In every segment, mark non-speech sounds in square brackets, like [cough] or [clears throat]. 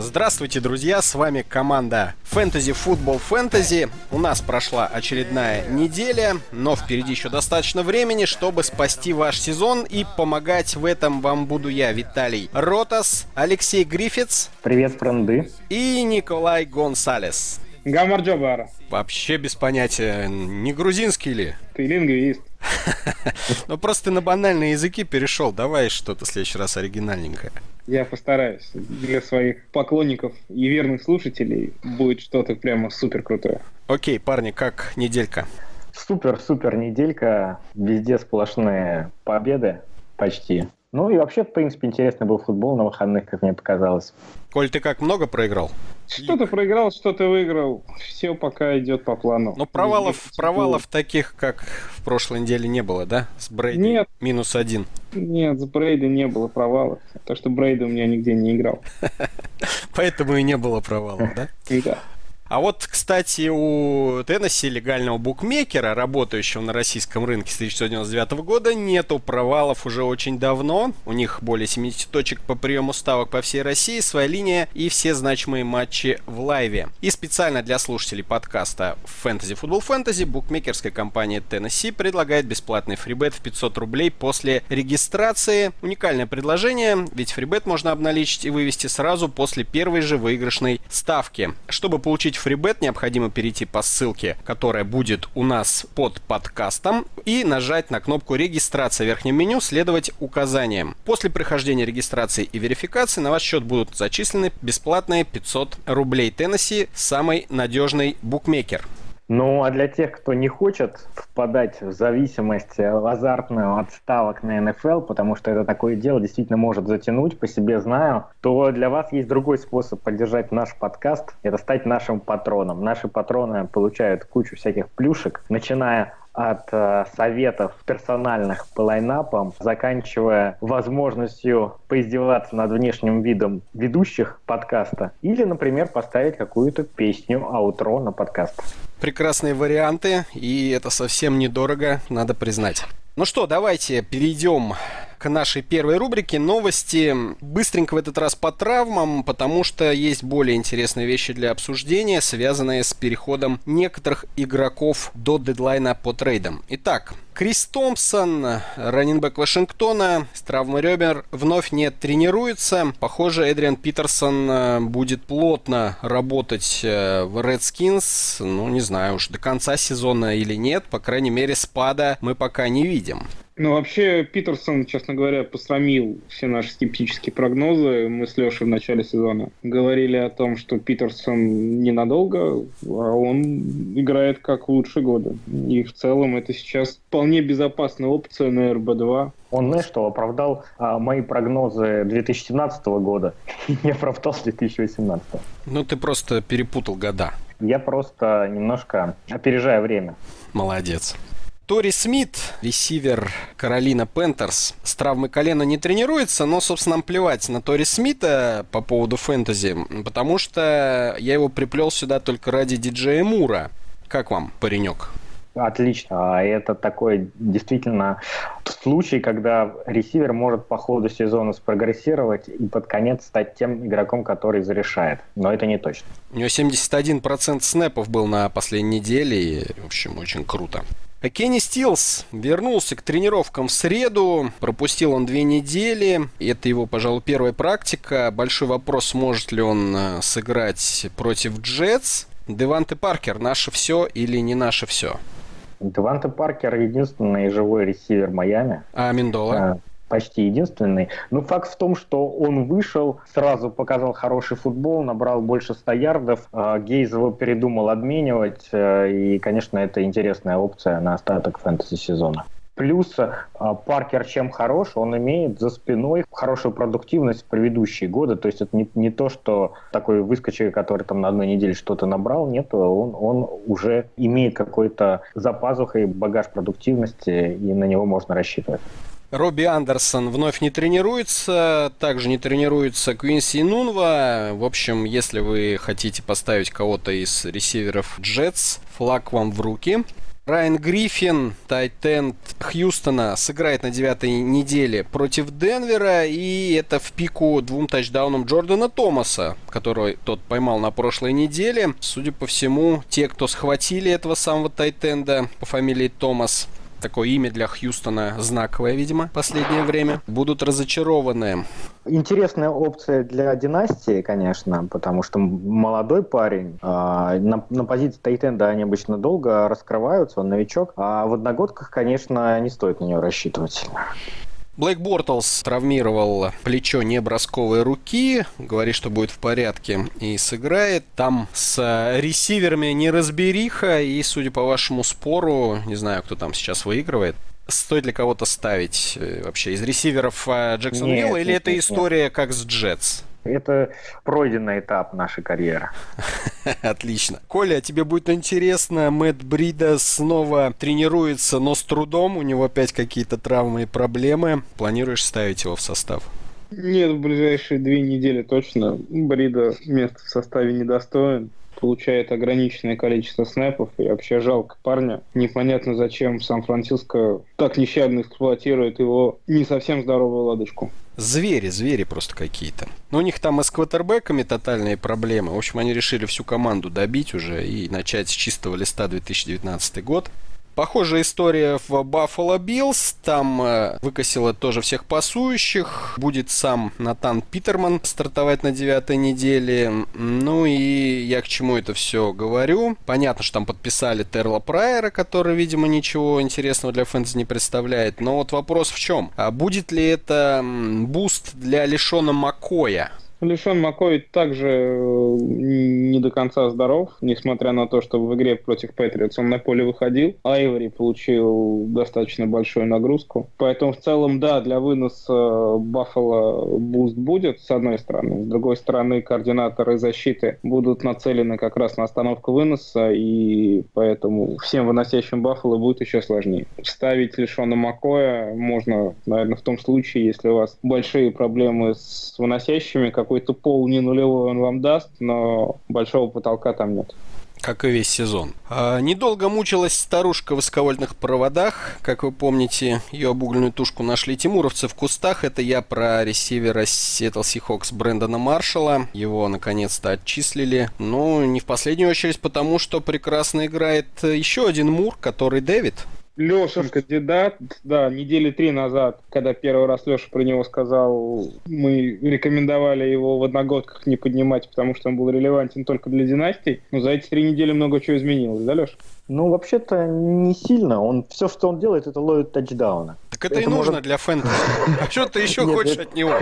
Здравствуйте, друзья! С вами команда Fantasy Football Fantasy. У нас прошла очередная неделя, но впереди еще достаточно времени, чтобы спасти ваш сезон и помогать в этом вам буду я, Виталий Ротас, Алексей Гриффитс. Привет, френды. И Николай Гонсалес. Гамар Джобара. Вообще без понятия, не грузинский ли? Ты лингвист. [laughs] Ну просто ты на банальные языки перешел. Давай что-то в следующий раз оригинальненькое. Я постараюсь. Для своих поклонников и верных слушателей будет что-то прямо супер крутое. Окей, парни, как неделька? Супер-супер неделька. Везде сплошные победы почти. Ну и вообще, в принципе, интересный был футбол на выходных, как мне показалось. Коль, ты как много проиграл? Что-то проиграл, что-то выиграл. Все пока идет по плану. Но провалов, провалов таких, как в прошлой неделе, не было, да? С Брейди Нет. минус один. Нет, с Брейда не было провалов. То, что Брейда у меня нигде не играл. [laughs] Поэтому и не было провалов, да? Да. А вот, кстати, у Теннесси легального букмекера, работающего на российском рынке с 1999 года, нету провалов уже очень давно. У них более 70 точек по приему ставок по всей России, своя линия и все значимые матчи в лайве. И специально для слушателей подкаста Fantasy Football Fantasy букмекерская компания Tennessee предлагает бесплатный фрибет в 500 рублей после регистрации. Уникальное предложение, ведь фрибет можно обналичить и вывести сразу после первой же выигрышной ставки. Чтобы получить фрибет, необходимо перейти по ссылке, которая будет у нас под подкастом, и нажать на кнопку регистрация в верхнем меню, следовать указаниям. После прохождения регистрации и верификации на ваш счет будут зачислены бесплатные 500 рублей. Теннесси – самый надежный букмекер. Ну, а для тех, кто не хочет впадать в зависимость азартную от ставок на НФЛ, потому что это такое дело действительно может затянуть, по себе знаю, то для вас есть другой способ поддержать наш подкаст. Это стать нашим патроном. Наши патроны получают кучу всяких плюшек, начиная от э, советов персональных по лайнапам, заканчивая возможностью поиздеваться над внешним видом ведущих подкаста или, например, поставить какую-то песню аутро на подкаст. Прекрасные варианты, и это совсем недорого, надо признать. Ну что, давайте перейдем к нашей первой рубрике новости. Быстренько в этот раз по травмам, потому что есть более интересные вещи для обсуждения, связанные с переходом некоторых игроков до дедлайна по трейдам. Итак, Крис Томпсон, раненбэк Вашингтона, с травмой ребер, вновь не тренируется. Похоже, Эдриан Питерсон э, будет плотно работать э, в Redskins, ну, не знаю уж, до конца сезона или нет. По крайней мере, спада мы пока не видим. Ну, вообще, Питерсон, честно говоря, посрамил все наши скептические прогнозы. Мы с Лешей в начале сезона говорили о том, что Питерсон ненадолго, а он играет как лучше года. И в целом это сейчас вполне безопасная опция на РБ-2. Он, знаешь что, оправдал а, мои прогнозы 2017 года и [laughs] не оправдал 2018. Ну, ты просто перепутал года. Я просто немножко опережаю время. Молодец. Тори Смит, ресивер Каролина Panthers, с травмой колена не тренируется, но, собственно, нам плевать на Тори Смита по поводу фэнтези, потому что я его приплел сюда только ради диджея Мура. Как вам, паренек? Отлично. А Это такой действительно случай, когда ресивер может по ходу сезона спрогрессировать и под конец стать тем игроком, который зарешает. Но это не точно. У него 71% снэпов был на последней неделе, и, в общем, очень круто. А Кенни Стилс вернулся к тренировкам в среду, пропустил он две недели, это его, пожалуй, первая практика. Большой вопрос, сможет ли он э, сыграть против Джетс. Деванте Паркер, наше все или не наше все? Деванте Паркер единственный живой ресивер Майами. А Миндола? Почти единственный. Но факт в том, что он вышел, сразу показал хороший футбол, набрал больше 100 ярдов. А, Гейз его передумал обменивать, э, и, конечно, это интересная опция на остаток фэнтези-сезона. Плюс а, Паркер чем хорош, он имеет за спиной хорошую продуктивность в предыдущие годы. То есть это не, не то, что такой выскочек, который там на одной неделе что-то набрал, нет, он, он уже имеет какой-то за пазухой багаж продуктивности, и на него можно рассчитывать. Робби Андерсон вновь не тренируется, также не тренируется Квинси Нунва. В общем, если вы хотите поставить кого-то из ресиверов Джетс, флаг вам в руки. Райан Гриффин, тайтенд Хьюстона, сыграет на девятой неделе против Денвера, и это в пику двум тачдаунам Джордана Томаса, которого тот поймал на прошлой неделе. Судя по всему, те, кто схватили этого самого тайтенда по фамилии Томас, такое имя для Хьюстона знаковое, видимо, в последнее время, будут разочарованы. Интересная опция для династии, конечно, потому что молодой парень. Э, на, на позиции Тайтенда они обычно долго раскрываются, он новичок. А в одногодках, конечно, не стоит на него рассчитывать. Блейк Бортлс травмировал плечо небросковой руки, говорит, что будет в порядке и сыграет. Там с ресиверами неразбериха, и, судя по вашему спору, не знаю, кто там сейчас выигрывает, стоит ли кого-то ставить э, вообще из ресиверов э, Джексон Вилла, или нет, это история нет. как с Джетс? Это пройденный этап нашей карьеры. [laughs] Отлично. Коля, тебе будет интересно, Мэтт Брида снова тренируется, но с трудом, у него опять какие-то травмы и проблемы. Планируешь ставить его в состав? Нет, в ближайшие две недели точно. Брида место в составе недостоин получает ограниченное количество снэпов, и вообще жалко парня. Непонятно, зачем Сан-Франциско так нещадно эксплуатирует его не совсем здоровую ладочку. Звери, звери просто какие-то. Но у них там и с квотербеками тотальные проблемы. В общем, они решили всю команду добить уже и начать с чистого листа 2019 год. Похожая история в Buffalo Bills. Там э, выкосило тоже всех пасующих. Будет сам Натан Питерман стартовать на девятой неделе. Ну и я к чему это все говорю. Понятно, что там подписали Терла Прайера, который, видимо, ничего интересного для фэнтези не представляет. Но вот вопрос в чем? А будет ли это буст для Лишона Макоя? Лишон Маккой также э, не до конца здоров, несмотря на то, что в игре против Patriots он на поле выходил. Айвори получил достаточно большую нагрузку. Поэтому в целом, да, для выноса Баффало буст будет, с одной стороны. С другой стороны, координаторы защиты будут нацелены как раз на остановку выноса, и поэтому всем выносящим Баффало будет еще сложнее. Ставить Лишона Маккоя можно, наверное, в том случае, если у вас большие проблемы с выносящими, как какой-то пол не нулевой он вам даст, но большого потолка там нет как и весь сезон. А, недолго мучилась старушка в высоковольтных проводах. Как вы помните, ее обугленную тушку нашли тимуровцы в кустах. Это я про ресивера Seattle Seahawks Брэндона Маршалла. Его наконец-то отчислили. Но не в последнюю очередь потому, что прекрасно играет еще один Мур, который Дэвид. Леша кандидат, да, недели три назад, когда первый раз Леша про него сказал, мы рекомендовали его в одногодках не поднимать, потому что он был релевантен только для династий. Но за эти три недели много чего изменилось, да, Леша? Ну, вообще-то не сильно. Он все, что он делает, это ловит тачдауны. Так это, это и нужно может... для фэнтези. А что ты еще [laughs] хочешь от него?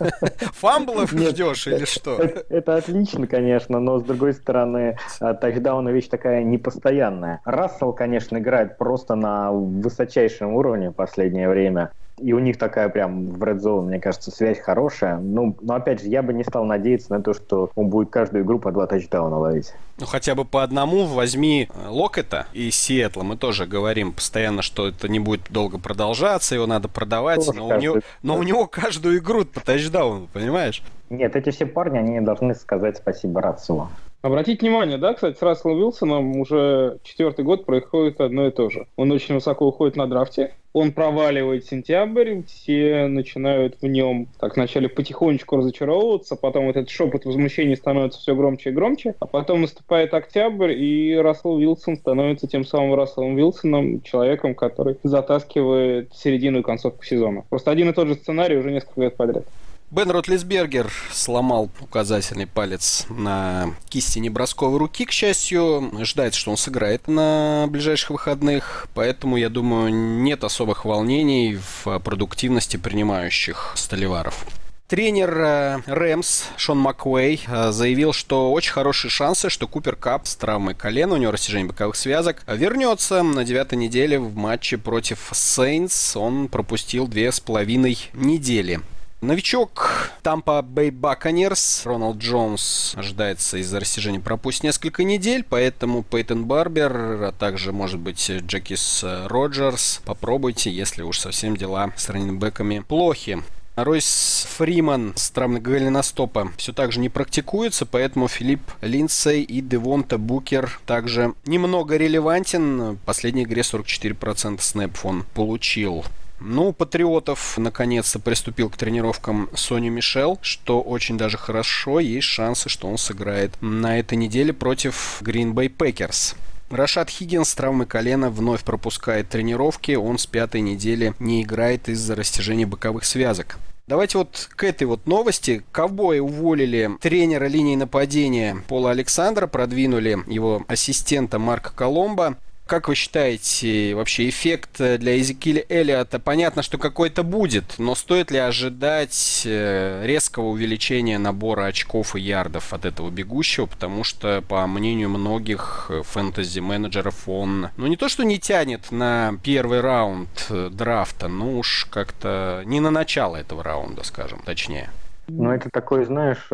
[laughs] Фамблов ждешь или что? Это отлично, конечно, но с другой стороны, а, тачдауны вещь такая непостоянная. Рассел, конечно, играет просто на высочайшем уровне в последнее время и у них такая прям в Red Zone, мне кажется, связь хорошая. Ну, но опять же, я бы не стал надеяться на то, что он будет каждую игру по два тачдауна ловить. Ну, хотя бы по одному возьми э, Локета и Сиэтла. Мы тоже говорим постоянно, что это не будет долго продолжаться, его надо продавать, но у, него, но у него каждую игру по тачдауну, понимаешь? Нет, эти все парни, они должны сказать спасибо Расселу. Обратите внимание, да, кстати, с Расселом Уилсоном уже четвертый год происходит одно и то же. Он очень высоко уходит на драфте, он проваливает сентябрь, все начинают в нем так вначале потихонечку разочаровываться, потом вот этот шепот возмущения становится все громче и громче, а потом наступает октябрь, и Рассел Уилсон становится тем самым Расселом Уилсоном, человеком, который затаскивает середину и концовку сезона. Просто один и тот же сценарий уже несколько лет подряд. Бен Ротлисбергер сломал указательный палец на кисти небросковой руки, к счастью. Ждается, что он сыграет на ближайших выходных, поэтому, я думаю, нет особых волнений в продуктивности принимающих столеваров. Тренер э, Рэмс Шон Маквей э, заявил, что очень хорошие шансы, что Купер Кап с травмой колена, у него растяжение боковых связок, вернется на девятой неделе в матче против Сейнс. Он пропустил две с половиной недели. Новичок Тампа Бэй Баконерс Роналд Джонс ожидается из-за растяжения пропустить несколько недель, поэтому Пейтон Барбер, а также, может быть, Джекис Роджерс попробуйте, если уж совсем дела с раненбеками плохи. Ройс Фриман с травмой голеностопа все так же не практикуется, поэтому Филипп Линдсей и Девонта Букер также немного релевантен. В последней игре 44% снэпов он получил. Ну, Патриотов наконец-то приступил к тренировкам Сони Мишел, что очень даже хорошо. Есть шансы, что он сыграет на этой неделе против Green Bay Packers. Рашад Хиггинс с травмой колена вновь пропускает тренировки. Он с пятой недели не играет из-за растяжения боковых связок. Давайте вот к этой вот новости. Ковбои уволили тренера линии нападения Пола Александра, продвинули его ассистента Марка Коломбо. Как вы считаете, вообще эффект для Эзекиля Эллиота? Понятно, что какой-то будет, но стоит ли ожидать э, резкого увеличения набора очков и ярдов от этого бегущего? Потому что, по мнению многих э, фэнтези-менеджеров, он, ну не то, что не тянет на первый раунд э, драфта, ну уж как-то не на начало этого раунда, скажем точнее. Ну, это такой, знаешь,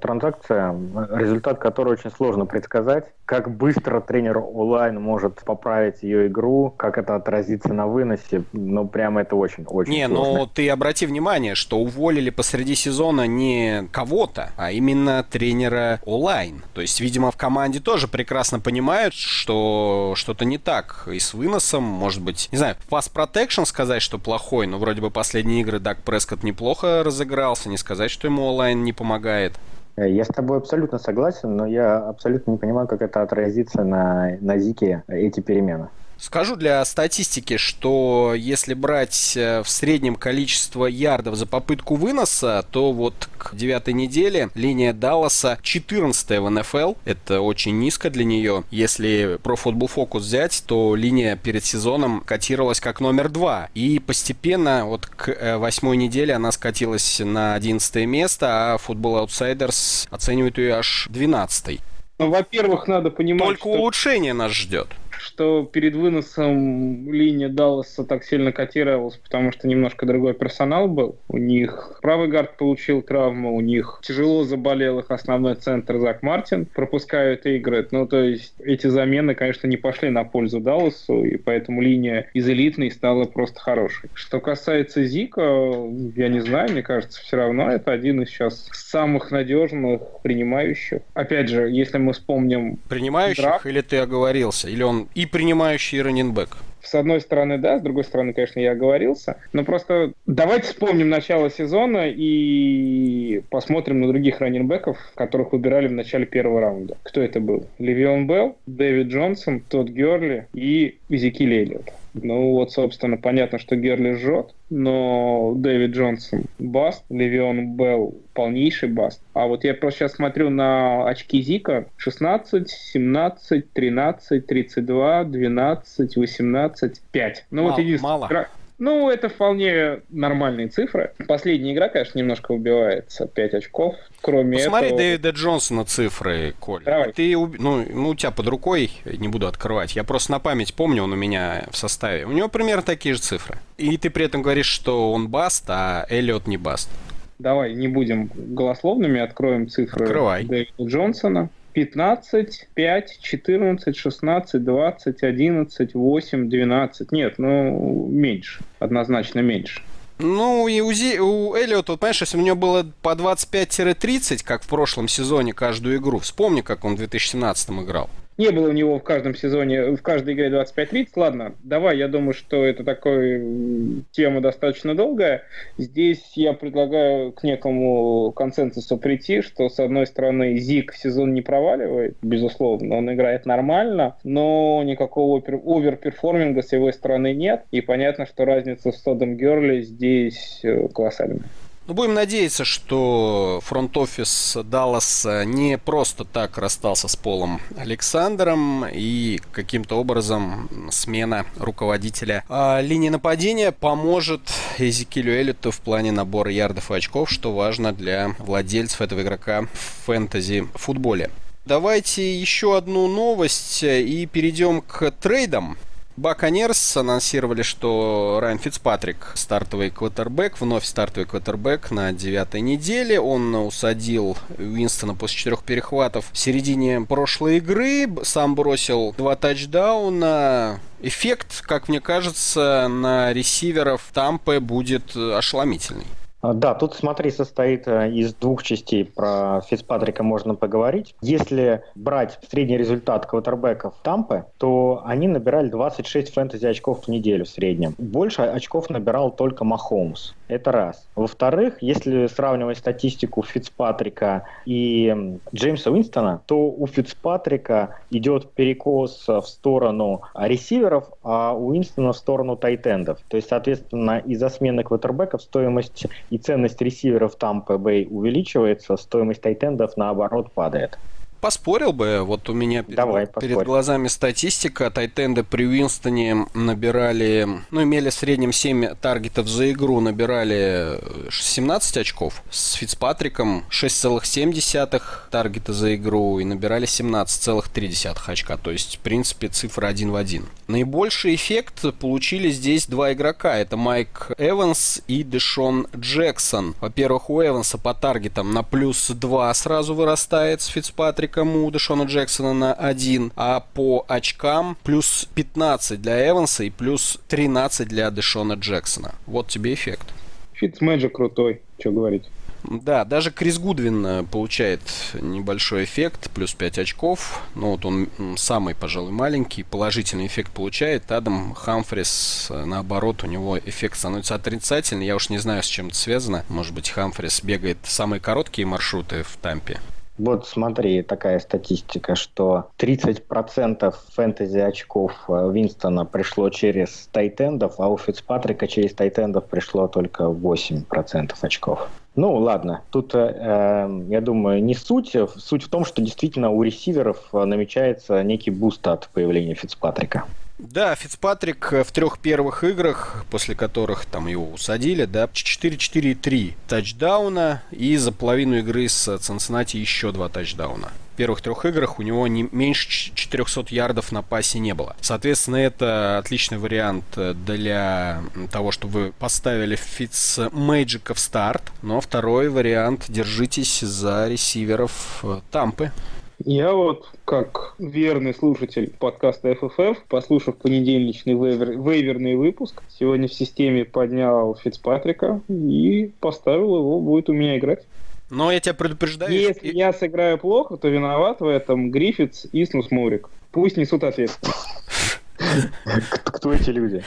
транзакция, результат которой очень сложно предсказать как быстро тренер онлайн может поправить ее игру, как это отразится на выносе, ну, прямо это очень-очень Не, сложно. но ты обрати внимание, что уволили посреди сезона не кого-то, а именно тренера онлайн. То есть, видимо, в команде тоже прекрасно понимают, что что-то не так и с выносом, может быть, не знаю, пас протекшн сказать, что плохой, но вроде бы последние игры Дак Прескотт неплохо разыгрался, не сказать, что ему онлайн не помогает. Э, я с тобой абсолютно согласен, но я абсолютно не понимаю, как это отразится на, на Зике, эти перемены. Скажу для статистики, что если брать э, в среднем количество ярдов за попытку выноса, то вот к девятой неделе линия Далласа 14 в НФЛ. Это очень низко для нее. Если про Football Focus взять, то линия перед сезоном котировалась как номер два. И постепенно вот к э, восьмой неделе она скатилась на 11 место, а Outsiders оценивает ее аж 12 ну, во-первых, надо понимать, Только что... улучшение нас ждет что перед выносом линия Далласа так сильно котировалась, потому что немножко другой персонал был. У них правый гард получил травму, у них тяжело заболел их основной центр Зак Мартин, пропускают игры. Ну, то есть эти замены, конечно, не пошли на пользу Далласу, и поэтому линия из элитной стала просто хорошей. Что касается Зика, я не знаю, мне кажется, все равно это один из сейчас самых надежных принимающих. Опять же, если мы вспомним... Принимающих драфт, или ты оговорился? Или он и принимающий раненбэк. С одной стороны, да, с другой стороны, конечно, я оговорился. Но просто давайте вспомним начало сезона и посмотрим на других раненбеков, которых выбирали в начале первого раунда. Кто это был? Левион Белл, Дэвид Джонсон, Тодд Герли и Изекиль Эллиот. Ну вот, собственно, понятно, что Герли жжет, но Дэвид Джонсон баст, Левион Белл полнейший баст. А вот я просто сейчас смотрю на очки Зика 16, 17, 13, 32, 12, 18, 5. Ну мало, вот единственное. Мало. Ну, это вполне нормальные цифры. Последняя игра, конечно, немножко убивается. 5 очков. Кроме Посмотри этого... Дэвида Джонсона цифры, Коль. Давай. Ты, ну, ну, у тебя под рукой, не буду открывать. Я просто на память помню, он у меня в составе. У него примерно такие же цифры. И ты при этом говоришь, что он баст, а Эллиот не баст. Давай не будем голословными, откроем цифры Открывай. Дэвида Джонсона. 15, 5, 14, 16, 20, 11, 8, 12. Нет, ну, меньше. Однозначно меньше. Ну, и у, Зи, у Эллиота, вот, понимаешь, если у него было по 25-30, как в прошлом сезоне, каждую игру, вспомни, как он в 2017 играл. Не было у него в каждом сезоне, в каждой игре 25-30. Ладно, давай, я думаю, что это такая тема достаточно долгая. Здесь я предлагаю к некому консенсусу прийти, что, с одной стороны, Зик сезон не проваливает, безусловно, он играет нормально, но никакого оверперформинга с его стороны нет. И понятно, что разница с Тодом Герли здесь э, колоссальная. Ну, будем надеяться, что фронт-офис Даллас не просто так расстался с Полом Александром и каким-то образом смена руководителя а линии нападения поможет Эзекилю Эллиту в плане набора ярдов и очков, что важно для владельцев этого игрока в фэнтези-футболе. Давайте еще одну новость и перейдем к трейдам. Баконерс анонсировали, что Райан Фицпатрик стартовый квотербек, вновь стартовый квотербек на девятой неделе. Он усадил Уинстона после четырех перехватов в середине прошлой игры. Сам бросил два тачдауна. Эффект, как мне кажется, на ресиверов Тампы будет ошеломительный. А, да, тут, смотри, состоит э, из двух частей. Про Фицпатрика можно поговорить. Если брать средний результат квотербеков Тампы, то они набирали 26 фэнтези очков в неделю в среднем. Больше очков набирал только Махомс. Это раз. Во-вторых, если сравнивать статистику Фицпатрика и Джеймса Уинстона, то у Фицпатрика идет перекос в сторону ресиверов, а у Уинстона в сторону тайтендов. То есть, соответственно, из-за смены квотербеков стоимость и ценность ресиверов Tampa Bay увеличивается, стоимость тайтендов наоборот падает. Поспорил бы, вот у меня Давай, перед, перед глазами статистика. Тайтенды при Уинстоне набирали, ну, имели в среднем 7 таргетов за игру, набирали 17 очков. С Фицпатриком 6,7 таргета за игру и набирали 17,3 очка. То есть, в принципе, цифра один в один. Наибольший эффект получили здесь два игрока. Это Майк Эванс и Дэшон Джексон. Во-первых, у Эванса по таргетам на плюс 2 сразу вырастает с Фицпатриком Патрика у Дэшона Джексона на 1, а по очкам плюс 15 для Эванса и плюс 13 для Дэшона Джексона. Вот тебе эффект. Фитцмэджик крутой, что говорить. Да, даже Крис Гудвин э, получает небольшой эффект, плюс 5 очков. Ну вот он самый, пожалуй, маленький, положительный эффект получает. Адам Хамфрис, э, наоборот, у него эффект становится отрицательный. Я уж не знаю, с чем это связано. Может быть, Хамфрис бегает самые короткие маршруты в Тампе. Вот смотри, такая статистика, что 30% фэнтези очков э, Винстона пришло через тайтендов, а у Фицпатрика через тайтендов пришло только 8% очков. Ну, ладно, тут, э, эм, я думаю, не суть. Суть в том, что действительно у ресиверов э, намечается некий буст от появления Фицпатрика. Да, Фицпатрик э, в трех первых играх, после которых там его усадили, да, 4-4-3 тачдауна и за половину игры с Цинциннати еще два тачдауна. В первых трех играх у него не меньше 400 ярдов на пасе не было. Соответственно, это отличный вариант э, для того, чтобы поставили Фиц Мэджика в старт. Но второй вариант, держитесь за ресиверов э, Тампы. Я вот, как верный слушатель подкаста FFF, послушав понедельничный вейвер, вейверный выпуск, сегодня в системе поднял Фицпатрика и поставил его, будет у меня играть. Но я тебя предупреждаю... Если и... я сыграю плохо, то виноват в этом Гриффитс и Снус Мурик. Пусть несут ответственность. [laughs] Кто эти люди?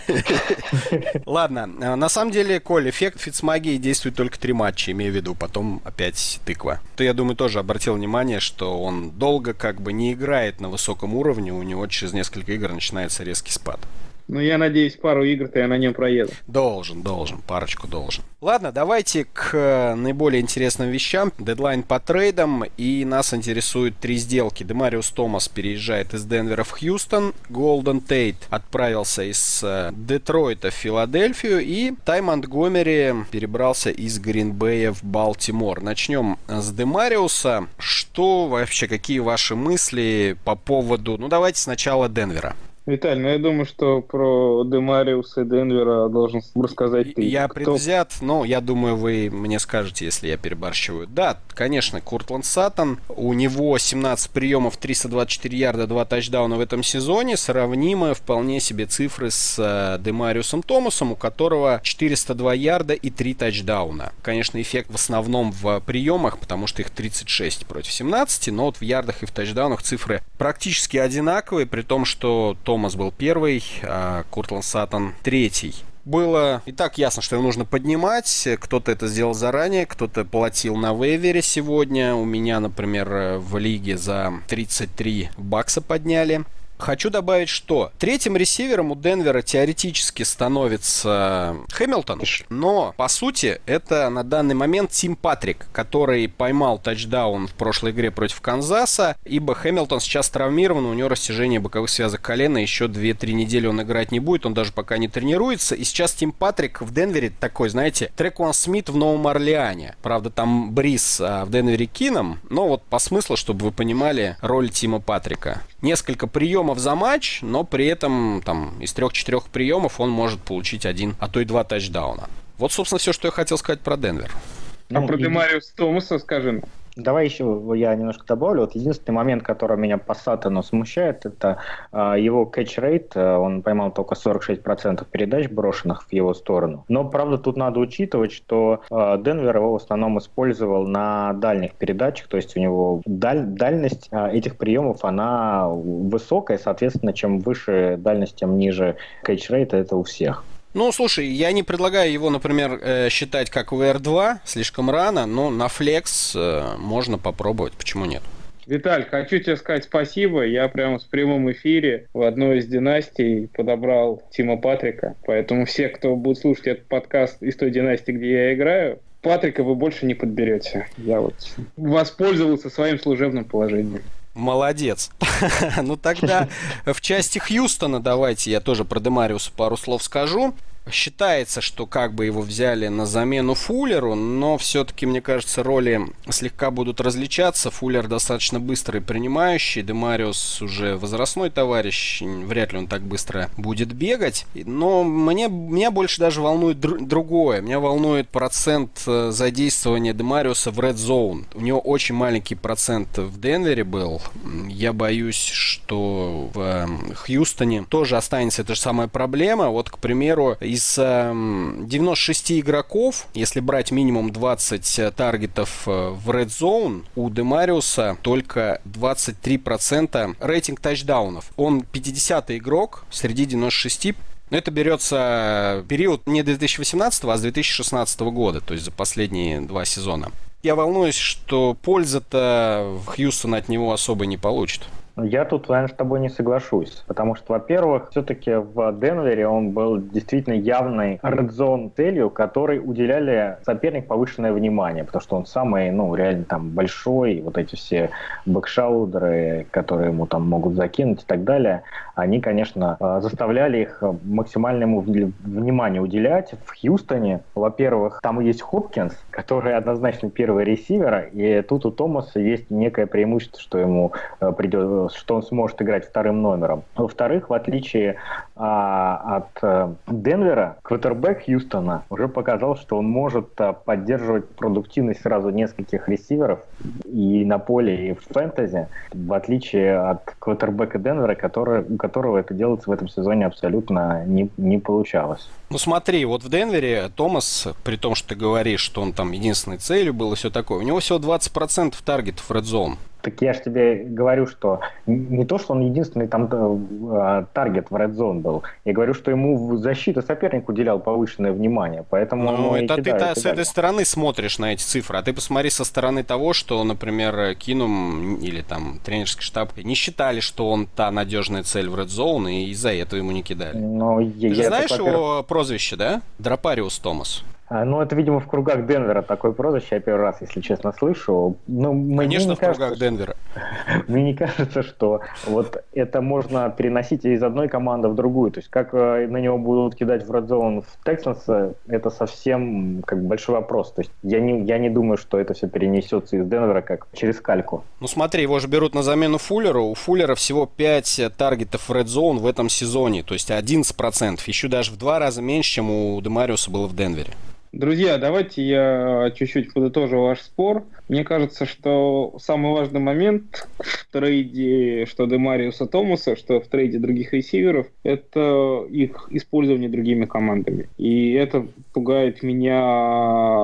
Ладно, э, на самом деле, Коль, эффект Фицмагии действует только три матча, имею в виду, потом опять тыква. Ты, я думаю, тоже обратил внимание, что он долго как бы не играет на высоком уровне, у него через несколько игр начинается резкий спад. Ну, я надеюсь, пару игр-то я на нем проеду. Должен, должен, парочку должен. Ладно, давайте к э, наиболее интересным вещам. Дедлайн по трейдам, и нас интересуют три сделки. Демариус Томас переезжает из Денвера в Хьюстон, Голден Тейт отправился из э, Детройта в Филадельфию, и Тай Монтгомери перебрался из Гринбея в Балтимор. Начнем с Демариуса. Что вообще, какие ваши мысли по поводу... Ну, давайте сначала Денвера. Виталь, ну я думаю, что про Демариуса и Денвера должен рассказать ты. Я Кто... предвзят, но я думаю, вы мне скажете, если я перебарщиваю. Да, конечно, Куртланд Саттон. У него 17 приемов, 324 ярда, 2 тачдауна в этом сезоне. Сравнимы вполне себе цифры с э, Демариусом Томасом, у которого 402 ярда и 3 тачдауна. Конечно, эффект в основном в приемах, потому что их 36 против 17, но вот в ярдах и в тачдаунах цифры практически одинаковые, при том, что Томас был первый, а Куртланд Саттон третий было и так ясно, что его нужно поднимать. Кто-то это сделал заранее, кто-то платил на вейвере сегодня. У меня, например, в лиге за 33 бакса подняли. Хочу добавить, что третьим ресивером у Денвера теоретически становится Хэмилтон, но по сути это на данный момент Тим Патрик, который поймал тачдаун в прошлой игре против Канзаса, ибо Хэмилтон сейчас травмирован, у него растяжение боковых связок колена, еще 2-3 недели он играть не будет, он даже пока не тренируется, и сейчас Тим Патрик в Денвере такой, знаете, Трекван Смит в Новом Орлеане. Правда, там Брис а в Денвере Кином, но вот по смыслу, чтобы вы понимали роль Тима Патрика. Несколько приемов за матч, но при этом там из трех-четырех приемов он может получить один, а то и два тачдауна. Вот, собственно, все, что я хотел сказать про Денвер. А ну, про и... Демариус Томаса скажи. Давай еще я немножко добавлю. Вот единственный момент, который меня по Сатану смущает, это э, его catch-рейт. Он поймал только 46% передач, брошенных в его сторону. Но, правда, тут надо учитывать, что э, Денвер его в основном использовал на дальних передачах, то есть у него даль, дальность э, этих приемов, она высокая, соответственно, чем выше дальность, тем ниже catch-рейт, это у всех. Ну, слушай, я не предлагаю его, например, э, считать как VR2, слишком рано, но на флекс э, можно попробовать, почему нет? Виталь, хочу тебе сказать спасибо. Я прямо в прямом эфире в одной из династий подобрал Тима Патрика. Поэтому все, кто будет слушать этот подкаст из той династии, где я играю, Патрика вы больше не подберете. Я вот воспользовался своим служебным положением. Молодец. [laughs] ну тогда [laughs] в части Хьюстона давайте я тоже про Демариуса пару слов скажу. Считается, что как бы его взяли на замену Фуллеру, но все-таки, мне кажется, роли слегка будут различаться. Фуллер достаточно быстрый принимающий, Демариус уже возрастной товарищ, вряд ли он так быстро будет бегать. Но мне, меня больше даже волнует др- другое. Меня волнует процент э, задействования Демариуса в Red Zone. У него очень маленький процент в Денвере был. Я боюсь, что в эм, Хьюстоне тоже останется эта же самая проблема. Вот, к примеру, из 96 эм, игроков, если брать минимум 20 э, таргетов э, в Red Zone, у Демариуса только 23% рейтинг тачдаунов. Он 50 игрок среди 96 но это берется период не 2018, а с 2016 года, то есть за последние два сезона. Я волнуюсь, что польза-то Хьюстон от него особо не получит. Я тут, наверное, с тобой не соглашусь, потому что, во-первых, все-таки в Денвере он был действительно явной редзон целью, которой уделяли соперник повышенное внимание, потому что он самый, ну, реально там большой, вот эти все бэкшаудеры, которые ему там могут закинуть и так далее, они, конечно, э, заставляли их максимальному вниманию уделять. В Хьюстоне, во-первых, там есть Хопкинс, который однозначно первый ресивер, и тут у Томаса есть некое преимущество, что ему э, придет что он сможет играть вторым номером. Во-вторых, в отличие а, от а, Денвера, квотербек Хьюстона уже показал, что он может а, поддерживать продуктивность сразу нескольких ресиверов и на поле, и в фэнтези, в отличие от квотербека Денвера, который, у которого это делается в этом сезоне абсолютно не, не получалось. Ну смотри, вот в Денвере Томас, при том, что ты говоришь, что он там единственной целью был и все такое, у него всего 20% таргетов в Red Zone. Так я же тебе говорю, что не то, что он единственный там э, таргет в Red Zone был. Я говорю, что ему защита соперник уделял повышенное внимание. Поэтому ну, это ты кидают, с этой стороны смотришь на эти цифры. А ты посмотри со стороны того, что, например, Кинум или там тренерский штаб не считали, что он та надежная цель в Red Zone, и из-за этого ему не кидали. Но ты я, же знаешь его прозвище, да? Дропариус Томас. А, ну, это, видимо, в кругах Денвера такое прозвище. Я первый раз, если честно, слышу. Ну, мне Конечно, не в кажется, кругах Денвера. [laughs] Мне не кажется, что вот это можно переносить из одной команды в другую. То есть, как э, на него будут кидать в Red Zone в Texans, это совсем как большой вопрос. То есть, я не, я не думаю, что это все перенесется из Денвера как через кальку. Ну, смотри, его же берут на замену Фуллеру. У Фуллера всего 5 таргетов в Red Zone в этом сезоне. То есть, 11%. Еще даже в два раза меньше, чем у Демариуса было в Денвере. Друзья, давайте я чуть-чуть подытожу ваш спор. Мне кажется, что самый важный момент в трейде что Демариуса Томаса, что в трейде других ресиверов, это их использование другими командами. И это пугает меня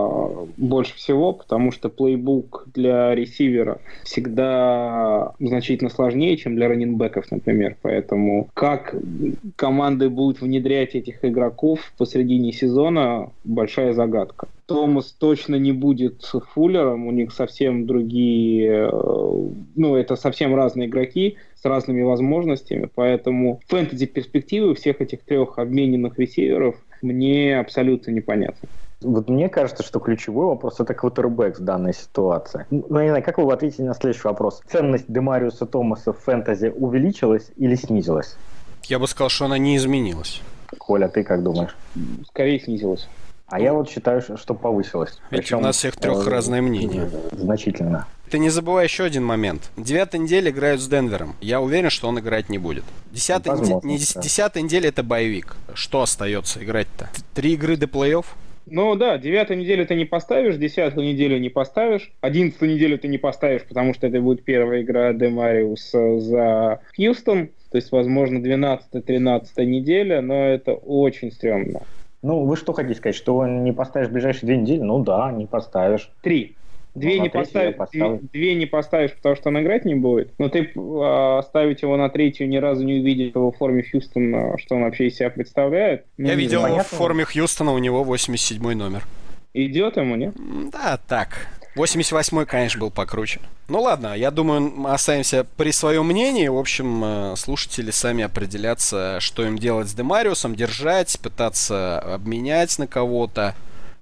больше всего, потому что плейбук для ресивера всегда значительно сложнее, чем для раненбеков, например. Поэтому как команды будут внедрять этих игроков посредине сезона, большая загадка. Томас точно не будет фуллером, у них совсем другие, э, ну, это совсем разные игроки с разными возможностями, поэтому фэнтези перспективы всех этих трех обмененных ресиверов мне абсолютно непонятны. Вот мне кажется, что ключевой вопрос это квотербек в данной ситуации. Ну, не знаю, как вы ответите на следующий вопрос? Ценность Демариуса Томаса в фэнтези увеличилась или снизилась? Я бы сказал, что она не изменилась. Коля, ты как думаешь? Скорее снизилась. А я вот считаю, что повысилось. Ведь Причем, у нас всех трех э, разное мнение. Значительно. Ты не забывай еще один момент. Девятая неделя играют с Денвером. Я уверен, что он играть не будет. Десятая, Возможно, не, да. десятая неделя это боевик. Что остается играть-то? Три игры до плей-офф? Ну да, девятую неделю ты не поставишь, десятую неделю не поставишь, одиннадцатую неделю ты не поставишь, потому что это будет первая игра Демариуса за Хьюстон, то есть, возможно, 12-13 неделя, но это очень стрёмно. Ну, вы что хотите сказать, что не поставишь в ближайшие две недели? Ну да, не поставишь. Три. Две, Ну, не поставишь, две, две не поставишь, потому что он играть не будет. Но ты а, ставить его на третью, ни разу не увидев его в форме Хьюстона, что он вообще из себя представляет. ну, Я не видел его в понятно. форме Хьюстона, у него 87 номер. Идет ему, нет? М, Да, так. 88-й, конечно, был покруче. Ну ладно, я думаю, мы останемся при своем мнении. В общем, э, слушатели сами определятся, что им делать с Демариусом, держать, пытаться обменять на кого-то.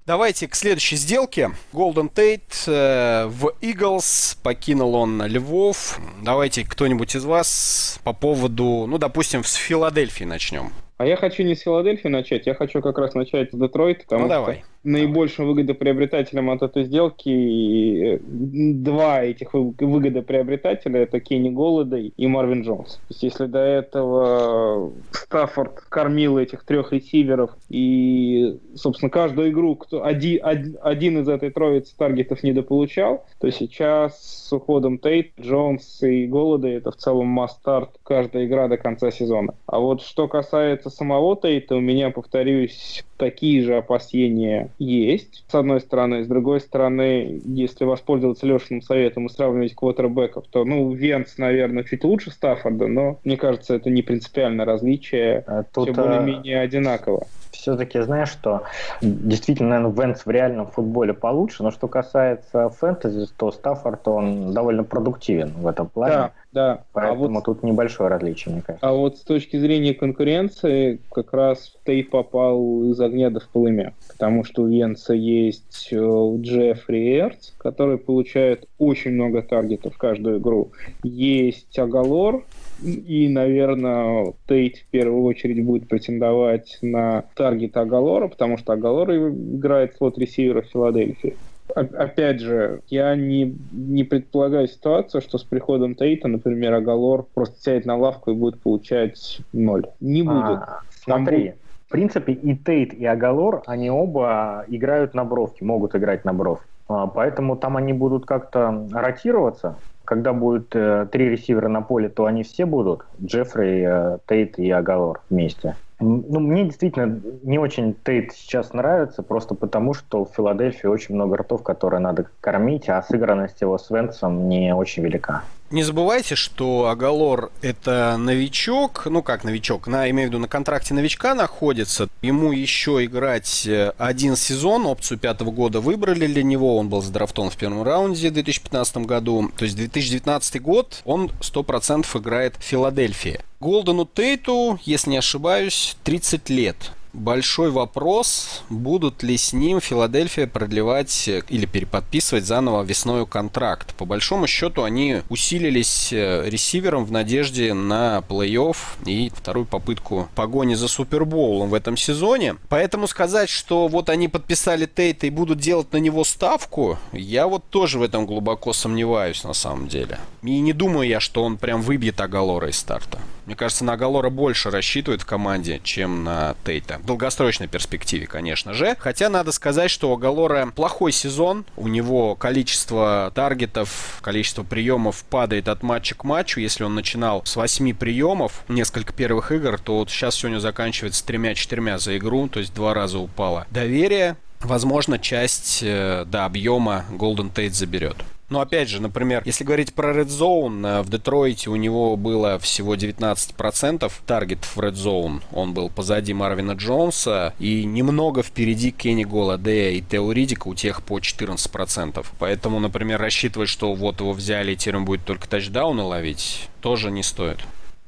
Давайте к следующей сделке. Голден Тейт э, в Eagles покинул он Львов. Давайте кто-нибудь из вас по поводу, ну, допустим, с Филадельфии начнем. А я хочу не с Филадельфии начать, я хочу как раз начать с Детройта, потому Ну, что давай. Наибольшим выгодоприобретателем от этой сделки э, два этих вы- выгодоприобретателя это Кенни Голодой и Марвин Джонс. То есть если до этого Стаффорд кормил этих трех ресиверов и, собственно, каждую игру кто, один, од- один из этой троицы таргетов недополучал, то сейчас с уходом Тейт, Джонс и Голода это в целом масс-старт каждая игра до конца сезона. А вот что касается самого Тейта, у меня, повторюсь, такие же опасения есть, с одной стороны. С другой стороны, если воспользоваться Лешиным советом и сравнивать квотербеков, то, ну, Венц, наверное, чуть лучше Стаффорда, но мне кажется, это не принципиальное различие. А Все Тут э, более-менее одинаково. все-таки знаешь, что действительно, наверное, Венс в реальном футболе получше, но что касается фэнтези, то Стаффорд, он довольно продуктивен в этом плане. Да, да. А Поэтому вот тут небольшое различие, мне кажется. А вот с точки зрения конкуренции, как раз Тейт попал из огня до в полымя. Потому что у Венца есть э, Джеффри Эрц, который получает очень много таргетов в каждую игру. Есть Агалор, и, наверное, Тейт в первую очередь будет претендовать на таргет Агалора, потому что Агалор играет слот ресивера в Филадельфии. О- Опять же, я не, не предполагаю ситуацию, что с приходом Тейта, например, Агалор просто сядет на лавку и будет получать ноль. Не будет. А, смотри, будет- в принципе, и Тейт, и Агалор, они оба играют на бровке, могут играть на бров. А, Поэтому там они будут как-то ротироваться. Когда будет э, три ресивера на поле, то они все будут. Джеффри, э, Тейт и Агалор вместе. Ну, мне действительно не очень Тейт сейчас нравится, просто потому, что в Филадельфии очень много ртов, которые надо кормить, а сыгранность его с Венсом не очень велика. Не забывайте, что Агалор это новичок, ну как новичок, на, имею в виду на контракте новичка находится. Ему еще играть э, один сезон, опцию пятого года выбрали для него, он был задрафтован в первом раунде в 2015 году. То есть 2019 год он 100% играет в Филадельфии. Голдену Тейту, если не ошибаюсь, 30 лет. Большой вопрос, будут ли с ним Филадельфия продлевать э, или переподписывать заново весной контракт. По большому счету они усилились э, ресивером в надежде на плей-офф и вторую попытку погони за Супербоулом в этом сезоне. Поэтому сказать, что вот они подписали Тейта и будут делать на него ставку, я вот тоже в этом глубоко сомневаюсь на самом деле. И не думаю я, что он прям выбьет Агалора из старта. Мне кажется, на Агалора больше рассчитывают в команде, чем на Тейта. В долгосрочной перспективе, конечно же. Хотя надо сказать, что у Агалора плохой сезон. У него количество таргетов, количество приемов падает от матча к матчу. Если он начинал с 8 приемов, несколько первых игр, то вот сейчас сегодня заканчивается тремя-четырьмя за игру, то есть два раза упало доверие. Возможно, часть э, до объема Golden Tate заберет. Но опять же, например, если говорить про Red Zone, э, в Детройте у него было всего 19% таргетов в Red Zone. Он был позади Марвина Джонса и немного впереди Кенни Голладея и Тео Ридика, у тех по 14%. Поэтому, например, рассчитывать, что вот его взяли и теперь он будет только тачдауны ловить, тоже не стоит.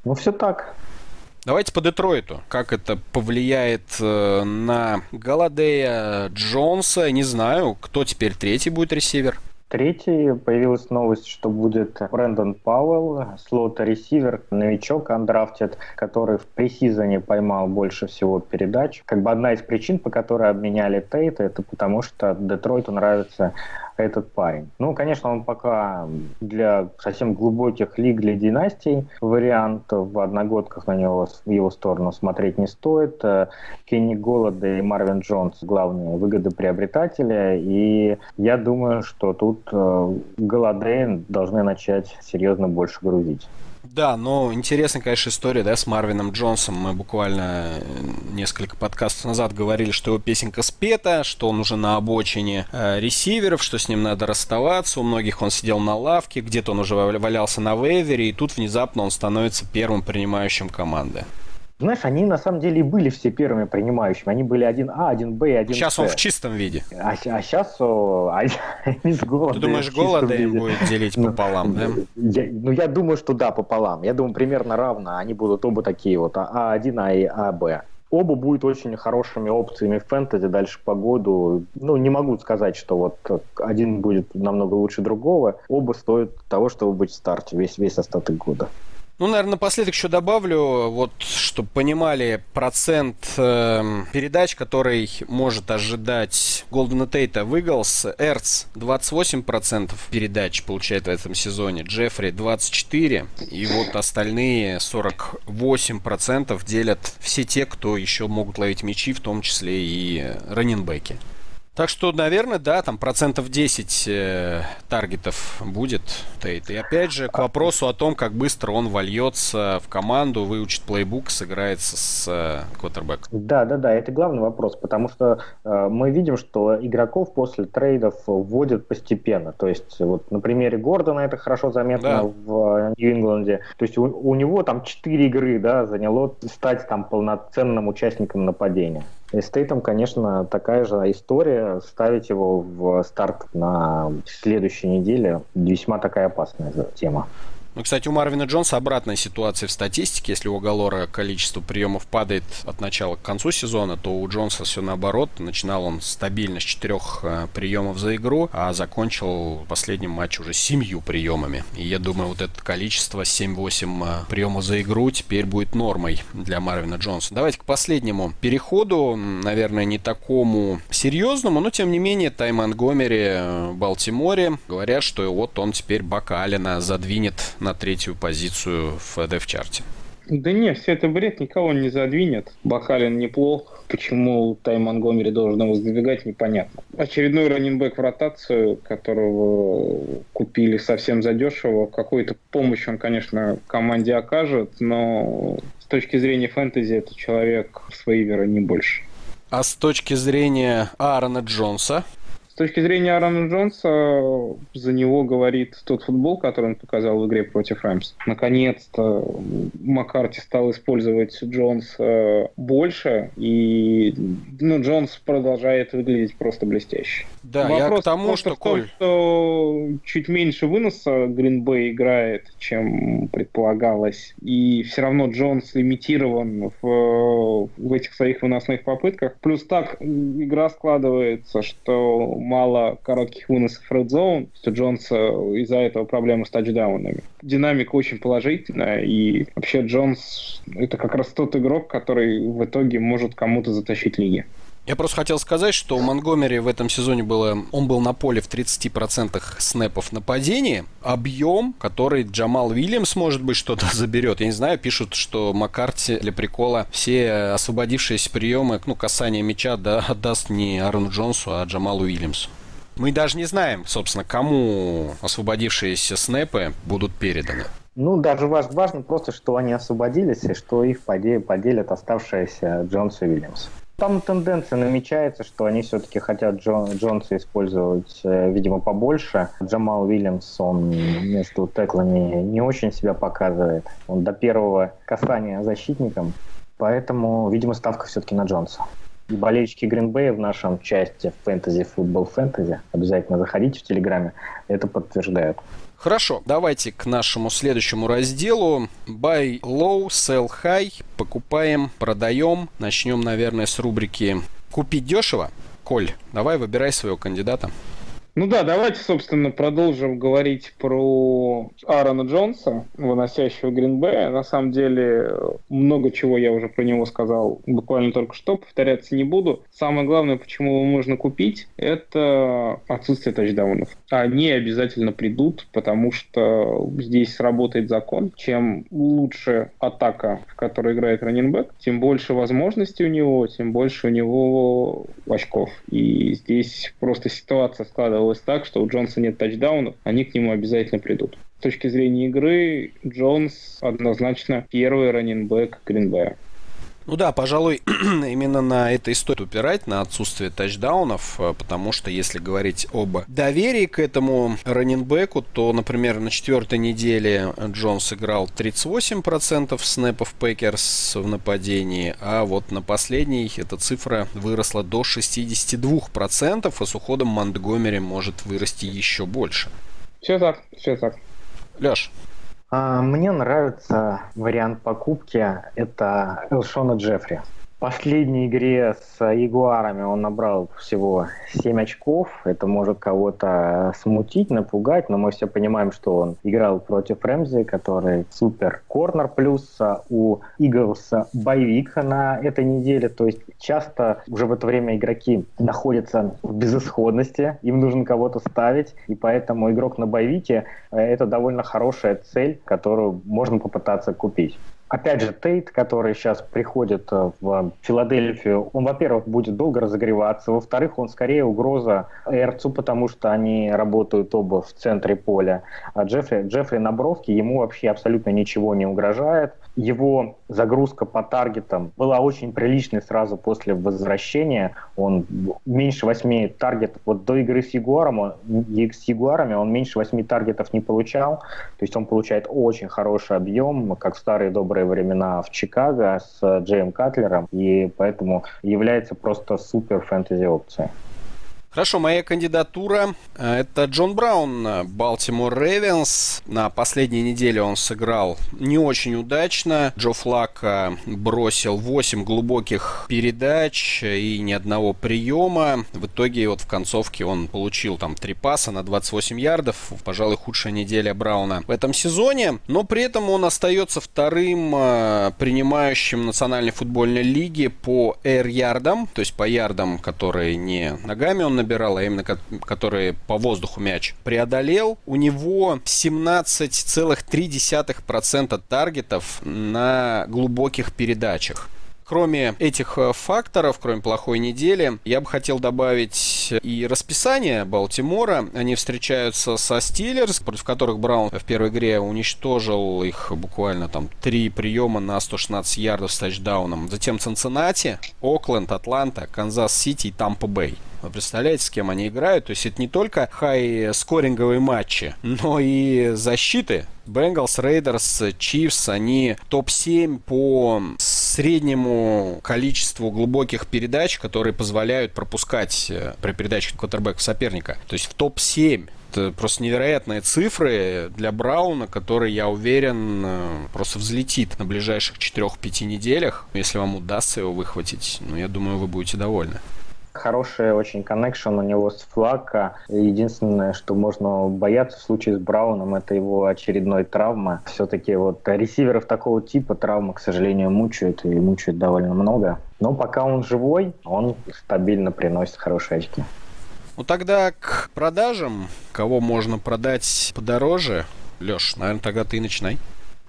Ну, все так. Давайте по Детройту. Как это повлияет э, на Голладея, Джонса? Не знаю, кто теперь третий будет ресивер. Третий, появилась новость, что будет Брэндон Пауэлл, слот-ресивер, новичок андрафтед, который в пресизоне поймал больше всего передач. Как бы одна из причин, по которой обменяли Тейта, это потому что Детройту нравится этот парень. Ну, конечно, он пока для совсем глубоких лиг, для династий вариант. В одногодках на него в его сторону смотреть не стоит. Э, Кенни Голода и Марвин Джонс главные выгодоприобретатели. И я думаю, что тут э, Голодейн должны начать серьезно больше грузить. Да, но интересная, конечно, история, да, с Марвином Джонсом. Мы буквально э, несколько подкастов назад говорили, что его песенка спета, что он уже на обочине э, ресиверов, что с ним надо расставаться. У многих он сидел на лавке, где-то он уже валялся на вейвере, и тут внезапно он становится первым принимающим команды. Знаешь, они на самом деле и были все первыми принимающими. Они были 1А, 1Б и 1 Сейчас он в чистом виде. А, а сейчас о, [laughs] они с голода. Ты думаешь, голода им будет делить ну, пополам, да? Я, ну, я думаю, что да, пополам. Я думаю, примерно равно. Они будут оба такие вот А1, А и АБ. Оба будут очень хорошими опциями в фэнтези дальше по году. Ну, не могу сказать, что вот один будет намного лучше другого. Оба стоят того, чтобы быть в старте весь, весь остаток года. Ну, наверное, напоследок еще добавлю, вот, чтобы понимали процент э, передач, который может ожидать Голдена Тейта в Eagles. Эрц 28% передач получает в этом сезоне, Джеффри 24%, и вот остальные 48% делят все те, кто еще могут ловить мячи, в том числе и раненбеки. Так что, наверное, да, там процентов 10 э, таргетов будет Тейт. И опять же, к вопросу о том, как быстро он вольется в команду, выучит плейбук, сыграется с э, квотербеком. Да, да, да, это главный вопрос, потому что э, мы видим, что игроков после трейдов вводят постепенно. То есть, вот на примере Гордона это хорошо заметно да. в Нью-Ингланде. То есть у, у него там 4 игры, да, заняло стать там полноценным участником нападения. И с Тейтом, конечно, такая же история. Ставить его в старт на следующей неделе весьма такая опасная тема. Ну, кстати, у Марвина Джонса обратная ситуация в статистике. Если у Галора количество приемов падает от начала к концу сезона, то у Джонса все наоборот. Начинал он стабильно с четырех э, приемов за игру, а закончил в последнем матче уже семью приемами. И я думаю, вот это количество 7-8 э, приемов за игру теперь будет нормой для Марвина Джонса. Давайте к последнему переходу, наверное, не такому серьезному, но тем не менее Тай Монгомери э, в Балтиморе говорят, что вот он теперь Бакалина задвинет на третью позицию в деф-чарте. Да не, все это бред, никого не задвинет. Бахалин неплох. Почему Тай Монгомери должен его сдвигать, непонятно. Очередной раненбэк в ротацию, которого купили совсем задешево. Какую-то помощь он, конечно, команде окажет, но с точки зрения фэнтези это человек с вейвера не больше. А с точки зрения Аарона Джонса, точки зрения Аарона Джонса, за него говорит тот футбол, который он показал в игре против Раймс. Наконец-то Маккарти стал использовать Джонс больше, и ну, Джонс продолжает выглядеть просто блестяще. Да, Вопрос я к тому, что, том, Коль... что чуть меньше выноса Гринбей играет, чем предполагалось, и все равно Джонс лимитирован в, в этих своих выносных попытках. Плюс так игра складывается, что мало коротких выносов Red Zone, что Джонс из-за этого проблемы с тачдаунами. Динамика очень положительная, и вообще Джонс это как раз тот игрок, который в итоге может кому-то затащить лиги. Я просто хотел сказать, что у Монгомери в этом сезоне было... Он был на поле в 30% снэпов нападения. Объем, который Джамал Уильямс, может быть, что-то [laughs] заберет. Я не знаю, пишут, что Маккарти для прикола все освободившиеся приемы, ну, касание мяча да, отдаст не Аарону Джонсу, а Джамалу Уильямсу. Мы даже не знаем, собственно, кому освободившиеся снэпы будут переданы. Ну, даже важно просто, что они освободились, и что их поделят оставшиеся Джонс и Уильямс. Там тенденция намечается, что они все-таки хотят Джон, Джонса использовать, э, видимо, побольше. Джамал Уильямс, он между теклами не очень себя показывает. Он до первого касания защитником. Поэтому, видимо, ставка все-таки на Джонса. И болельщики Гринбея в нашем части фэнтези, футбол фэнтези, обязательно заходите в Телеграме, это подтверждают. Хорошо, давайте к нашему следующему разделу. Buy low, sell high. Покупаем, продаем. Начнем, наверное, с рубрики «Купить дешево». Коль, давай выбирай своего кандидата. Ну да, давайте, собственно, продолжим говорить про Аарона Джонса, выносящего Гринбея. На самом деле, много чего я уже про него сказал буквально только что, повторяться не буду. Самое главное, почему его можно купить, это отсутствие тачдаунов. Они обязательно придут, потому что здесь работает закон. Чем лучше атака, в которой играет раненбэк, тем больше возможностей у него, тем больше у него очков. И здесь просто ситуация складывалась складывалось так, что у Джонса нет тачдаунов, они к нему обязательно придут. С точки зрения игры, Джонс однозначно первый running back Гринбея. Ну да, пожалуй, [clears throat] именно на это и стоит упирать, на отсутствие тачдаунов, э, потому что если говорить об доверии к этому running back у, то, например, на четвертой неделе Джонс играл 38% снэпов Packers в нападении, а вот на последней эта цифра выросла до 62%, а с уходом Монтгомери может вырасти еще больше. Все так, все так. Леш, мне нравится вариант покупки. Это Элшона Джеффри последней игре с Ягуарами он набрал всего 7 очков. Это может кого-то смутить, напугать, но мы все понимаем, что он играл против Рэмзи, который супер корнер. Плюс у Иглса боевик на этой неделе. То есть часто уже в это время игроки находятся в безысходности, им нужно кого-то ставить, и поэтому игрок на боевике – это довольно хорошая цель, которую можно попытаться купить. Опять же, Тейт, который сейчас приходит э, в Филадельфию, он, во-первых, будет долго разогреваться, во-вторых, он скорее угроза Эрцу, потому что они работают оба в центре поля. А Джеффри, Джеффри на бровке, ему вообще абсолютно ничего не угрожает его загрузка по таргетам была очень приличной сразу после возвращения. Он меньше 8 таргетов. Вот до игры с, Ягуаром, он, с Ягуарами он меньше 8 таргетов не получал. То есть он получает очень хороший объем, как в старые добрые времена в Чикаго с Джейм Катлером. И поэтому является просто супер фэнтези опцией. Хорошо, моя кандидатура э, это Джон Браун, Балтимор Рейвенс. На последней неделе он сыграл не очень удачно. Джо Флака бросил 8 глубоких передач и ни одного приема. В итоге вот в концовке он получил там 3 паса на 28 ярдов. Пожалуй, худшая неделя Брауна в этом сезоне. Но при этом он остается вторым э, принимающим Национальной футбольной лиги по air-ярдам, то есть по ярдам, которые не ногами он набирал, а именно который по воздуху мяч, преодолел. У него 17,3% таргетов на глубоких передачах. Кроме этих э, факторов, кроме плохой недели, я бы хотел добавить и расписание Балтимора. Они встречаются со Steelers, против которых Браун в первой игре уничтожил их буквально там три приема на 116 ярдов с тачдауном. Затем Цинциннати, Окленд, Атланта, Канзас-Сити и Тампа-Бэй. Вы представляете, с кем они играют? То есть это не только high-scoring овые матчи, но и защиты. Bengals, Raiders, Chiefs, они топ-7 по среднему количеству глубоких передач, которые позволяют пропускать э, при передаче квотербека соперника. То есть в топ-7 это просто невероятные цифры для Брауна, который, я уверен, э, просто взлетит на ближайших 4-5 неделях. Если вам удастся его выхватить, ну, я думаю, вы будете довольны хороший очень коннекшн у него с Флака. Единственное, что можно бояться в случае с Брауном, это его очередной травма. Все-таки вот ресиверов такого типа травмы, к сожалению, мучают и мучают довольно много. Но пока он живой, он стабильно приносит хорошие очки. Ну тогда к продажам. Кого можно продать подороже? Леш, наверное, тогда ты и начинай.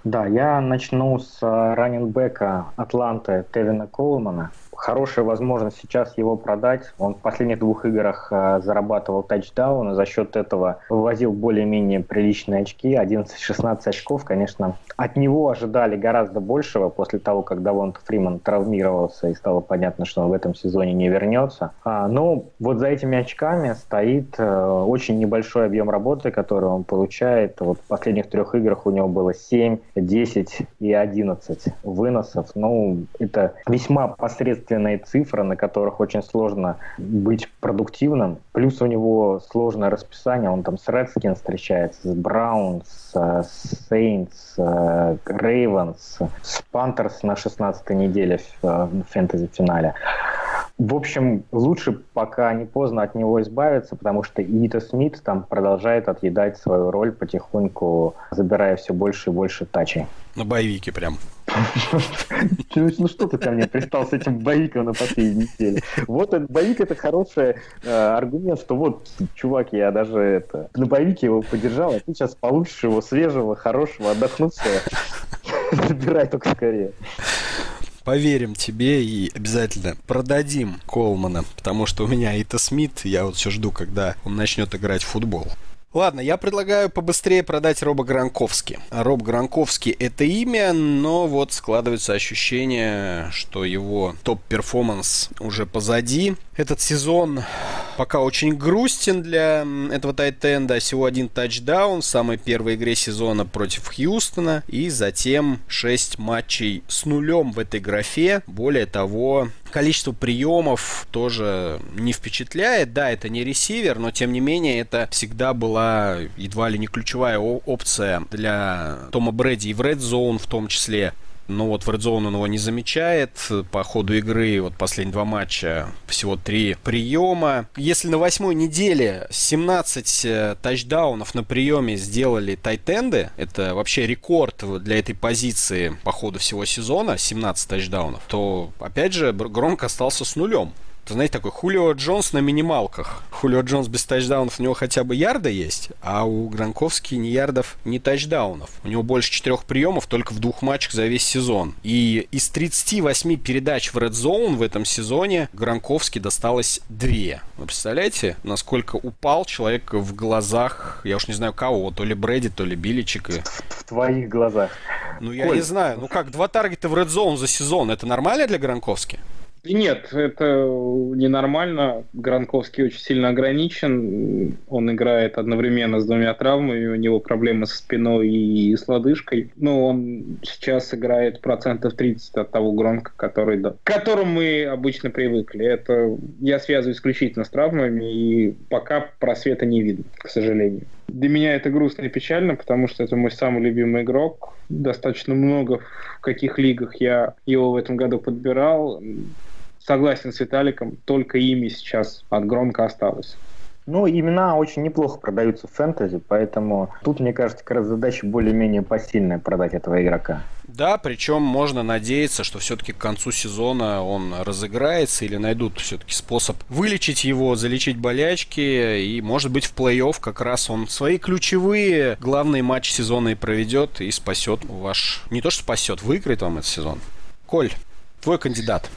Да, я начну с э, раненбека Атланты Тевина Коулмана хорошая возможность сейчас его продать. Он в последних двух играх э, зарабатывал тачдаун, и за счет этого вывозил более-менее приличные очки, 11-16 очков, конечно. От него ожидали гораздо большего после того, как Давонт Фриман травмировался и стало понятно, что он в этом сезоне не вернется. А, но вот за этими очками стоит э, очень небольшой объем работы, который он получает. Вот в последних трех играх у него было 7, 10 и 11 выносов. Ну, это весьма посредственно единственные цифры, на которых очень сложно быть продуктивным. Плюс у него сложное расписание, он там с Redskins встречается, с Браунс, с Saints, Ravens, с Panthers на 16 неделе в фэнтези-финале. В общем, лучше пока не поздно от него избавиться, потому что Ита Смит там продолжает отъедать свою роль потихоньку, забирая все больше и больше тачей. На боевике прям. Ну что ты ко мне пристал с этим боевиком на последней неделе? Вот этот боевик это хороший э, аргумент, что вот, чувак, я даже это на боевике его поддержал, а ты сейчас получишь его свежего, хорошего, отдохнувшего. Забирай только скорее поверим тебе и обязательно продадим Колмана, потому что у меня Ита Смит, я вот все жду, когда он начнет играть в футбол. Ладно, я предлагаю побыстрее продать Роба Гронковски. Роб Гронковски это имя, но вот складывается ощущение, что его top performance уже позади. Этот сезон пока очень грустен для этого тайтенда. Всего один тачдаун в самой первой игре сезона против Хьюстона. И затем 6 матчей с нулем в этой графе. Более того, количество приемов тоже не впечатляет. Да, это не ресивер, но тем не менее это всегда была едва ли не ключевая опция для Тома Брэди и в Red Zone в том числе но вот в Zone он его не замечает. По ходу игры, вот последние два матча, всего три приема. Если на восьмой неделе 17 э, тачдаунов на приеме сделали тайтенды, это вообще рекорд для этой позиции по ходу всего сезона, 17 тачдаунов, то, опять же, Громко остался с нулем. Это, знаете, такой Хулио Джонс на минималках. Хулио Джонс без тачдаунов, у него хотя бы ярда есть, а у Гранковски ни ярдов, ни тачдаунов. У него больше четырех приемов только в двух матчах за весь сезон. И из 38 передач в Red Zone в этом сезоне Гранковски досталось две. Вы представляете, насколько упал человек в глазах, я уж не знаю кого, то ли Брэди, то ли Биличика. В твоих глазах. Ну, я Коль. не знаю. Ну как, два таргета в Red Zone за сезон, это нормально для Гранковски? Нет, это ненормально. Гранковский очень сильно ограничен. Он играет одновременно с двумя травмами. У него проблемы со спиной и с лодыжкой. Но он сейчас играет процентов 30 от того Громка, который, да, к которому мы обычно привыкли. Это я связываю исключительно с травмами, и пока просвета не видно, к сожалению. Для меня это грустно и печально, потому что это мой самый любимый игрок. Достаточно много в каких лигах я его в этом году подбирал согласен с Виталиком, только ими сейчас от Громко осталось. Ну, имена очень неплохо продаются в фэнтези, поэтому тут, мне кажется, как раз задача более-менее посильная продать этого игрока. Да, причем можно надеяться, что все-таки к концу сезона он разыграется или найдут все-таки способ вылечить его, залечить болячки, и, может быть, в плей-офф как раз он свои ключевые главные матчи сезона и проведет и спасет ваш... Не то, что спасет, выиграет вам этот сезон. Коль, твой кандидат.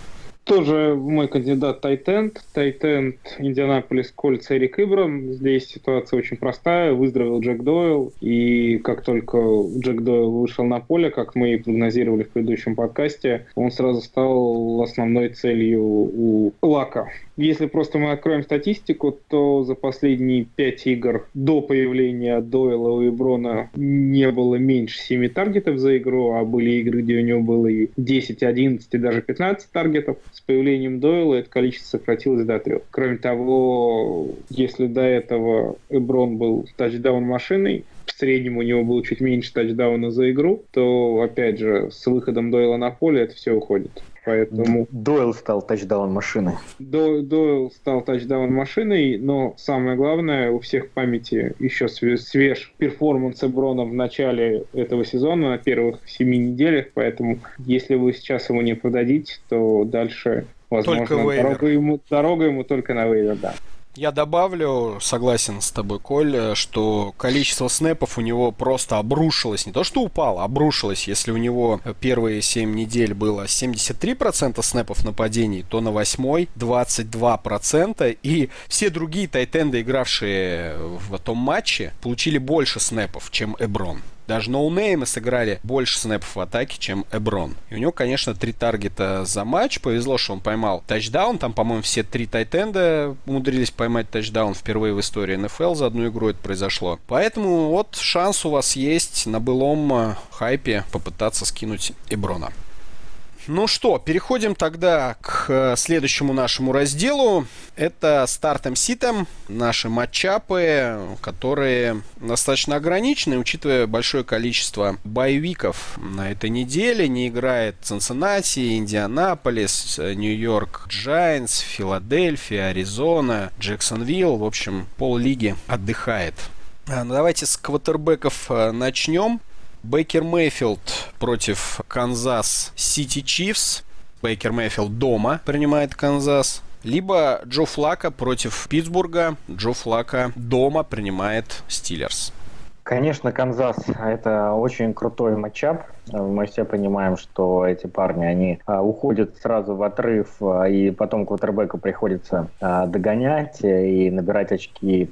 Тоже мой кандидат Тайтенд. Тайтенд Индианаполис Кольц Эрик Ибрам. Здесь ситуация очень простая. Выздоровел Джек Дойл. И как только Джек Дойл вышел на поле, как мы и прогнозировали в предыдущем подкасте, он сразу стал основной целью у Лака. Если просто мы откроем статистику, то за последние пять игр до появления Дойла и Брона не было меньше 7 таргетов за игру, а были игры, где у него было и 10, 11 и даже 15 таргетов. С появлением Дойла это количество сократилось до трех. Кроме того, если до этого Эброн был тачдаун-машиной, в среднем у него было чуть меньше тачдауна за игру, то, опять же, с выходом Дойла на поле это все уходит. Поэтому... Дойл стал тачдаун машиной. До, Дойл стал тачдаун машиной, но самое главное, у всех в памяти еще свеж, перформанс Эброна в начале этого сезона, на первых семи неделях, поэтому если вы сейчас его не продадите, то дальше, возможно, дорога ему, дорога ему только на вейвер, да. Я добавлю, согласен с тобой, Коль, что количество снэпов у него просто обрушилось. Не то, что упало, обрушилось. Если у него первые 7 недель было 73% снэпов нападений, то на 8 22%. И все другие тайтенды, игравшие в том матче, получили больше снэпов, чем Эброн. Даже ноунеймы сыграли больше снэпов в атаке, чем Эброн. И у него, конечно, три таргета за матч. Повезло, что он поймал тачдаун. Там, по-моему, все три тайтенда умудрились поймать тачдаун впервые в истории НФЛ. За одну игру это произошло. Поэтому вот шанс у вас есть на былом э, хайпе попытаться скинуть Эброна. Ну что, переходим тогда к э, следующему нашему разделу. Это start 'em sit 'em наши матчапы, которые достаточно ограничены, учитывая большое количество bye week ов на этой неделе. Не играет Цинциннати, Индианаполис, Нью-Йорк Джайнс, Филадельфия, Аризона, Джексонвилл. В общем, пол лиги отдыхает. А, ну, давайте с квотербеков э, начнем. Бейкер Мейфилд против Канзас Сити Chiefs. Бейкер Мейфилд дома принимает Канзас. Либо Джо Флакко против Питтсбурга. Джо Флакко дома принимает Steelers. Конечно, Канзас – это очень крутой матчап. Мы все понимаем, что эти парни, они а, уходят сразу в отрыв, а, и потом квотербеку приходится а, догонять и набирать очки.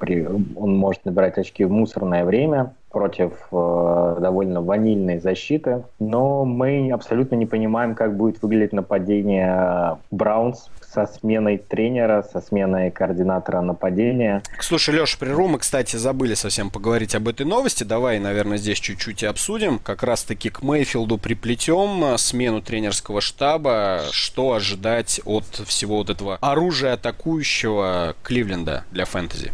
Он может набирать очки в мусорное время против довольно ванильной защиты. Но мы абсолютно не понимаем, как будет выглядеть нападение Браунс со сменой тренера, со сменой координатора нападения. Слушай, Леша, прерву, мы, кстати, забыли совсем поговорить об этой новости. Давай, наверное, здесь чуть-чуть и обсудим. Как раз-таки к Мейфилду приплетем э, смену тренерского штаба. Что ожидать от всего вот этого оружия атакующего Кливленда для фэнтези?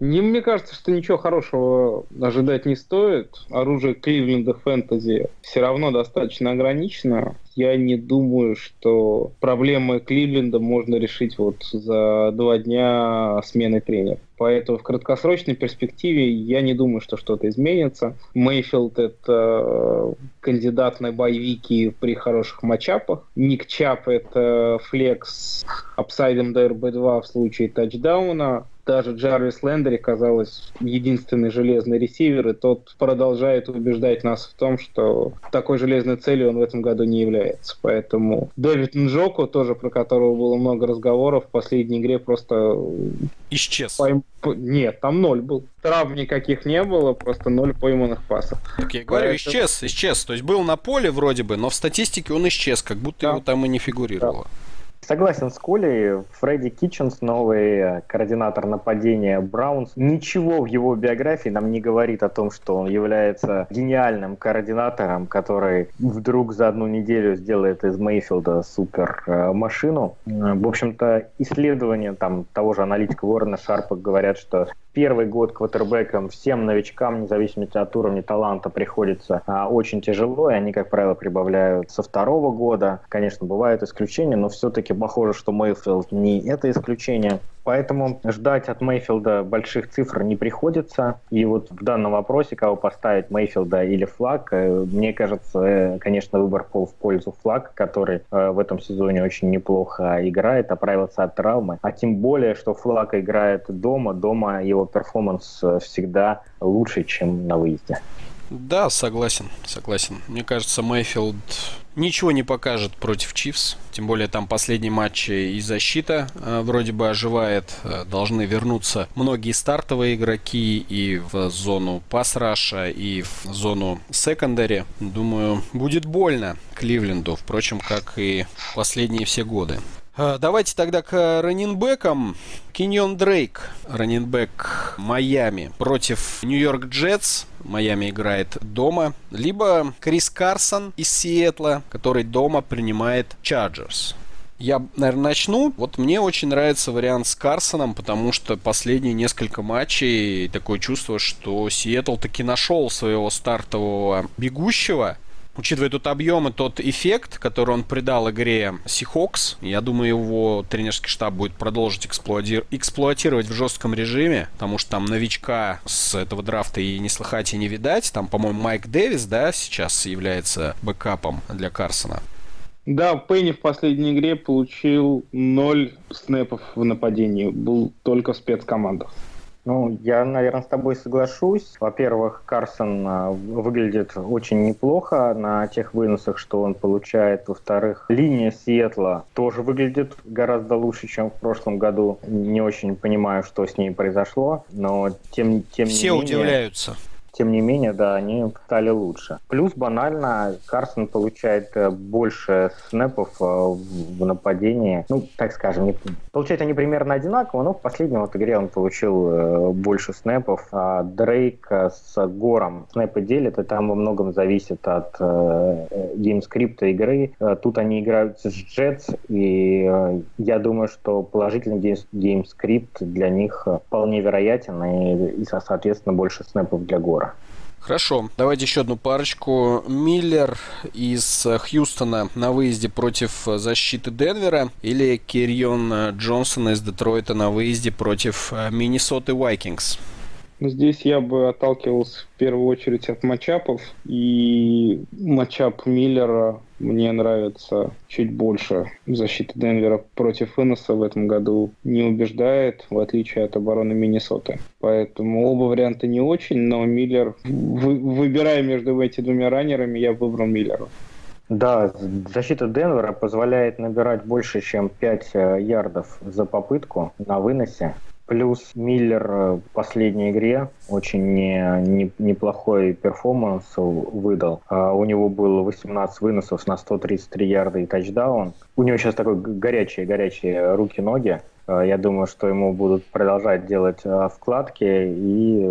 Не, мне кажется, что ничего хорошего ожидать не стоит. Оружие Кливленда фэнтези все равно достаточно ограничено. Я не думаю, что проблемы Кливленда можно решить вот за два дня смены тренера. Поэтому в краткосрочной перспективе я не думаю, что что-то изменится. Мейфилд — это кандидат на боевики при хороших матчапах. Ник Чап — это флекс upside ом до RB-2 в случае тачдауна даже Джарвис Лендери, казалось, единственный железный ресивер, и тот продолжает убеждать нас в том, что такой железной целью он в этом году не является. Поэтому Дэвид Нджоку, тоже про которого было много разговоров, в последней игре просто... Исчез. Пойм... Нет, там ноль был. Травм никаких не было, просто ноль пойманных пасов. Так я говорю, Поэтому... исчез, исчез. То есть был на поле вроде бы, но в статистике он исчез, как будто да. его там и не фигурировало. Да. Согласен с Колей. Фредди Китченс, новый э, координатор нападения Браунс. Ничего в его биографии нам не говорит о том, что он является гениальным координатором, который вдруг за одну неделю сделает из Мейфилда супер э, машину. В общем-то, исследования там того же аналитика Уоррена Шарпа говорят, что первый год квотербеком всем новичкам, независимо от уровня таланта, приходится а, очень тяжело, и они, как правило, прибавляют со второго года. Конечно, бывают исключения, но все-таки похоже, что Мейфилд не это исключение. Поэтому ждать от Мейфилда больших цифр не приходится. И вот в данном вопросе, кого поставить, Мейфилда или Флаг, э, мне кажется, э, конечно, выбор пол в пользу Флакко, который э, в этом сезоне очень неплохо играет, оправился от травмы. А тем более, что Флакко играет дома, дома его performance всегда лучше, чем на выезде. Да, согласен, согласен. Мне кажется, Майфилд ничего не покажет против Chiefs. Тем более там последний матч и защита э, вроде бы оживает. Э, должны вернуться многие стартовые игроки и в зону pass rush а, и в зону secondary. Думаю, будет больно Кливленду, впрочем, как и последние все годы. Э, давайте тогда к раненбекам. Киньон Дрейк, раненбек Майами против Нью-Йорк Джетс. Майами играет дома. Либо Крис Карсон из Сиэтла, который дома принимает Чарджерс. Я, наверное, начну. Вот мне очень нравится вариант с Карсоном, потому что последние несколько матчей такое чувство, что Сиэтл таки нашел своего стартового бегущего учитывая тот объем и тот эффект, который он придал игре Seahawks, я думаю, его тренерский штаб будет продолжить эксплуатир... эксплуатировать в жестком режиме, потому что там новичка с этого драфта и не слыхать, и не видать. Там, по-моему, Майк Дэвис, да, сейчас является бэкапом для Карсона. Да, Пенни в последней игре получил ноль снэпов в нападении. Был только в спецкомандах. Ну, я, наверное, с тобой соглашусь. Во-первых, Карсон а, выглядит очень неплохо на тех выносах, что он получает. Во-вторых, линия Сиэтла тоже выглядит гораздо лучше, чем в прошлом году. Не очень понимаю, что с ней произошло, но тем, тем Все не менее... удивляются тем не менее, да, они стали лучше. Плюс банально Карсон получает э, больше снэпов э, в нападении. Ну, так скажем, не, получают они примерно одинаково, но в последней вот игре он получил больше снэпов. А Дрейк с Гором снэпы делят, и там во многом зависит от game script а игры. Тут они играют с Jets, и я думаю, что положительный game script для них вполне вероятен, и, и соответственно, больше снэпов для Гора. Хорошо, давайте еще одну парочку. Миллер из Хьюстона на выезде против защиты Денвера или Кэррион Джонсон из Детройта на выезде против Миннесоты Vikings? Здесь я бы отталкивался в первую очередь от матчапов. И матчап Миллера мне нравится чуть больше. Защита Денвера против выноса в этом году не убеждает, в отличие от обороны Миннесоты. Поэтому оба варианта не очень, но Миллер, вы, выбирая между этими двумя раннерами, я выбрал Миллера. Да, защита Денвера позволяет набирать больше, чем 5 э, ярдов за попытку на выносе. Плюс Миллер в последней игре очень не, не, неплохой перформанс выдал. А у него было 18 выносов на 133 ярда и тачдаун. У него сейчас такой горячие-горячие руки-ноги. А, я думаю, что ему будут продолжать делать а, вкладки, и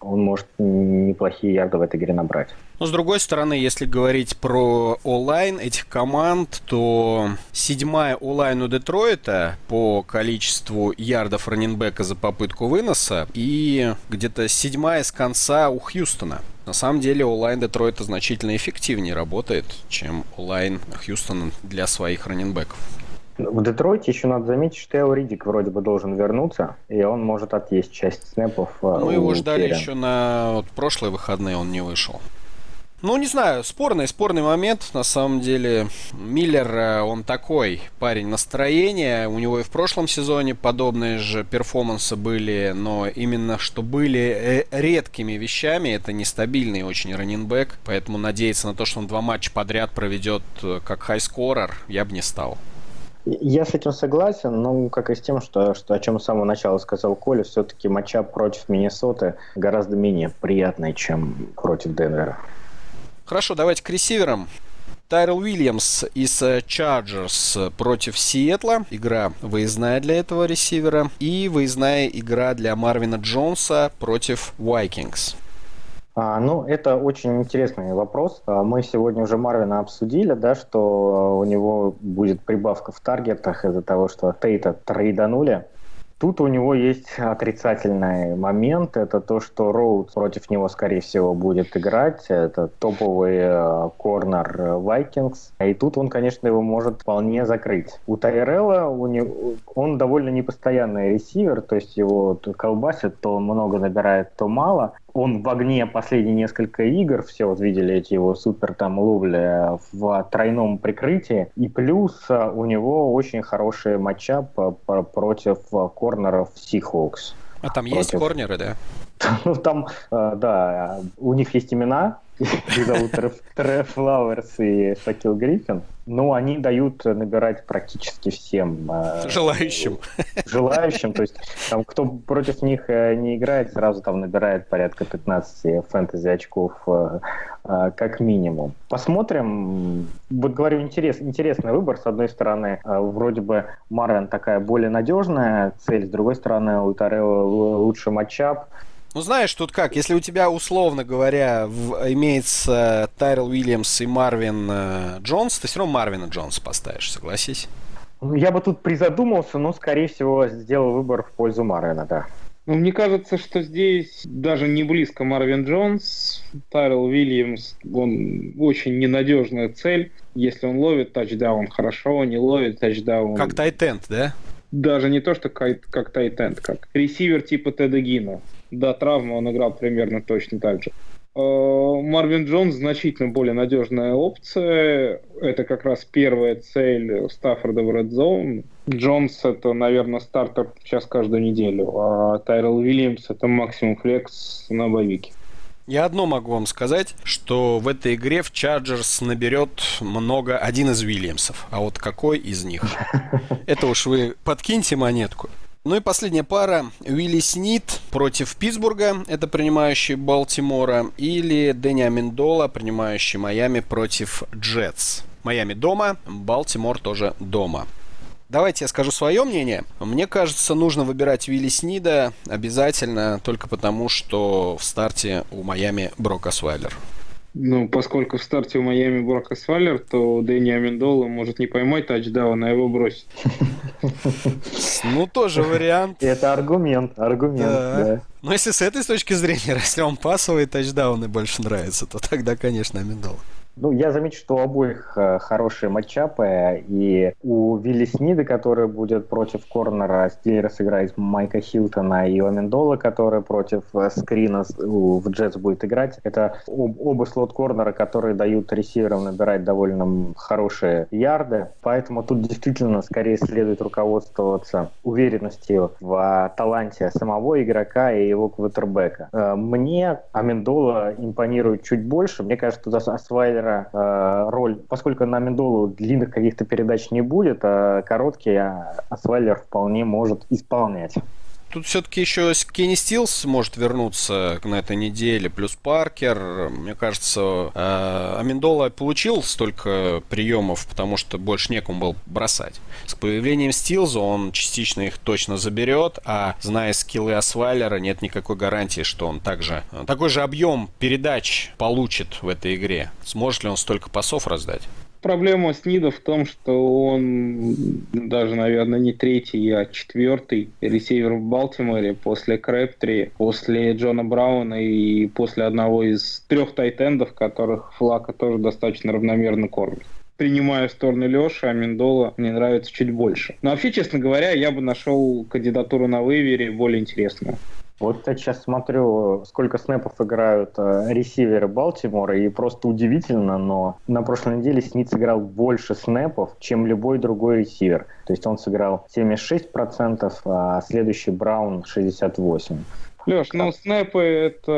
он может неплохие ярды в этой игре набрать. Но с другой стороны, если говорить про онлайн этих команд, то седьмая онлайн у Детройта по количеству ярдов раненбека за попытку выноса и где-то седьмая с конца у Хьюстона. На самом деле онлайн Детройта значительно эффективнее работает, чем онлайн Хьюстона для своих раненбеков. В Детройте еще надо заметить, что Эл Ридик вроде бы должен вернуться, и он может отъесть часть снэпов. Мы ну, его ждали Керри. еще на вот, прошлые выходные, он не вышел. Ну, не знаю, спорный, спорный момент. На самом деле, Миллер, э, он такой парень настроения. У него и в прошлом сезоне подобные же перформансы были, но именно что были э, редкими вещами. Это нестабильный очень раненбэк, поэтому надеяться на то, что он два матча подряд проведет э, как хайскорер, я бы не стал. Я с этим согласен, но как и с тем, что, что о чем с самого начала сказал Коля, все-таки матча против Миннесоты гораздо менее приятный, чем против Денвера. Хорошо, давайте к ресиверам. Тайрел Уильямс из Чарджерс против Сиэтла. Игра выездная для этого ресивера. И выездная игра для Марвина Джонса против Вайкингс. А, ну, это очень интересный вопрос. А, мы сегодня уже Марвина обсудили, да, что у него будет прибавка в таргетах из-за того, что Тейта трейданули. Тут у него есть отрицательный момент. Это то, что Роуд против него, скорее всего, будет играть. Это топовый корнер Вайкингс. И тут он, конечно, его может вполне закрыть. У Тайрелла у него, он довольно непостоянный ресивер, то есть его колбасит, то много набирает, то мало он в огне последние несколько игр, все вот видели эти его супер там ловли в тройном прикрытии, и плюс а, у него очень хороший матчап против корнеров Seahawks. А там против... есть корнеры, да? [laughs] Ну, там, да, у них есть имена, [laughs] их зовут Треф Флауэрс и Шакил Гриффин. Ну, они дают набирать практически всем. Э, желающим. Желающим. То есть, там, кто против них э, не играет, сразу там набирает порядка 15 фэнтези очков э, как минимум. Посмотрим. Вот говорю, интерес, интересный выбор. С одной стороны, вроде бы Марвин такая более надежная цель, с другой стороны, у Тарелла лучший матчап. Ну, знаешь, тут как, если у тебя, условно говоря, в, имеется Тайрел Уильямс и Марвин э, Джонс, ты все равно Марвина Джонса поставишь, согласись? Ну, я бы тут призадумался, но, скорее всего, сделал выбор в пользу Марвина, да. Ну, мне кажется, что здесь даже не близко Марвин Джонс. Тайрел Уильямс, он очень ненадежная цель. Если он ловит тачдаун, хорошо, не ловит тачдаун. Как тайтенд, да? Даже не то, что как, как тайтенд, как ресивер типа Теда Гина до травмы он играл примерно точно так же. Э, Марвин Джонс значительно более надежная опция. Это как раз первая цель Стаффорда в Red Zone. Джонс это, наверное, стартер сейчас каждую неделю, а Тайрел Уильямс это максимум флекс на боевике. Я одно могу вам сказать, что в этой игре в Чарджерс наберет много один из Уильямсов. А вот какой из них? [laughs] Это уж вы подкиньте монетку. Ну и последняя пара. Уилли Снит против Питтсбурга, это принимающий Балтимора, или Дэнни Амендола, принимающий Майами против Джетс. Майами дома, Балтимор тоже дома. Давайте я скажу свое мнение. Мне кажется, нужно выбирать Вилли Снида обязательно только потому, что в старте у Майами Брок Освайлер. Ну, поскольку в старте у Майами Брок Освайлер, то Дэнни Амендола может не поймать тачдаун, а его бросить. [laughs] Ну, тоже вариант. [laughs] Это аргумент, аргумент, да. Но если с этой точки зрения, если вам пасовые тачдауны больше нравятся, то тогда, конечно, Амендола. Ну, я замечу, что у обоих э, хорошие матчапы, и у Вилли Снида, который будет против корнера, Стиллерс играет Майка Хилтона, и у Амендола, который против э, скрина в Джетс будет играть, это оба слот-корнера, которые дают ресиверам набирать довольно хорошие ярды, поэтому тут действительно скорее следует руководствоваться уверенностью в таланте самого игрока и его квотербека. Э, мне Амендола импонирует чуть больше, мне кажется, тут осваивает Миллера э, роль, поскольку на Мендолу длинных каких-то передач не будет, а короткие Асвайлер вполне может исполнять. Тут все-таки еще Кенни Стилс может вернуться на этой неделе, плюс Паркер. Мне кажется, э, Аминдола получил столько приемов, потому что больше некому был бросать. С появлением Стилза он частично их точно заберет, а зная скиллы Асвайлера, нет никакой гарантии, что он также такой же объем передач получит в этой игре. Сможет ли он столько пасов раздать? Проблема Снида в том, что он даже, наверное, не третий, а четвертый ресивер в Балтиморе после Крэптри, после Джона Брауна и после одного из трех тайтендов, которых Флака тоже достаточно равномерно кормит принимая сторону Леши, а Мендола мне нравится чуть больше. Но вообще, честно говоря, я бы нашел кандидатуру на вывере более интересную. Вот я сейчас смотрю, сколько снэпов играют э, ресиверы Балтимора, и просто удивительно, но на прошлой неделе Сниц играл больше снэпов, чем любой другой ресивер. То есть он сыграл 76%, а следующий Браун 68%. Леш, ну снэпы это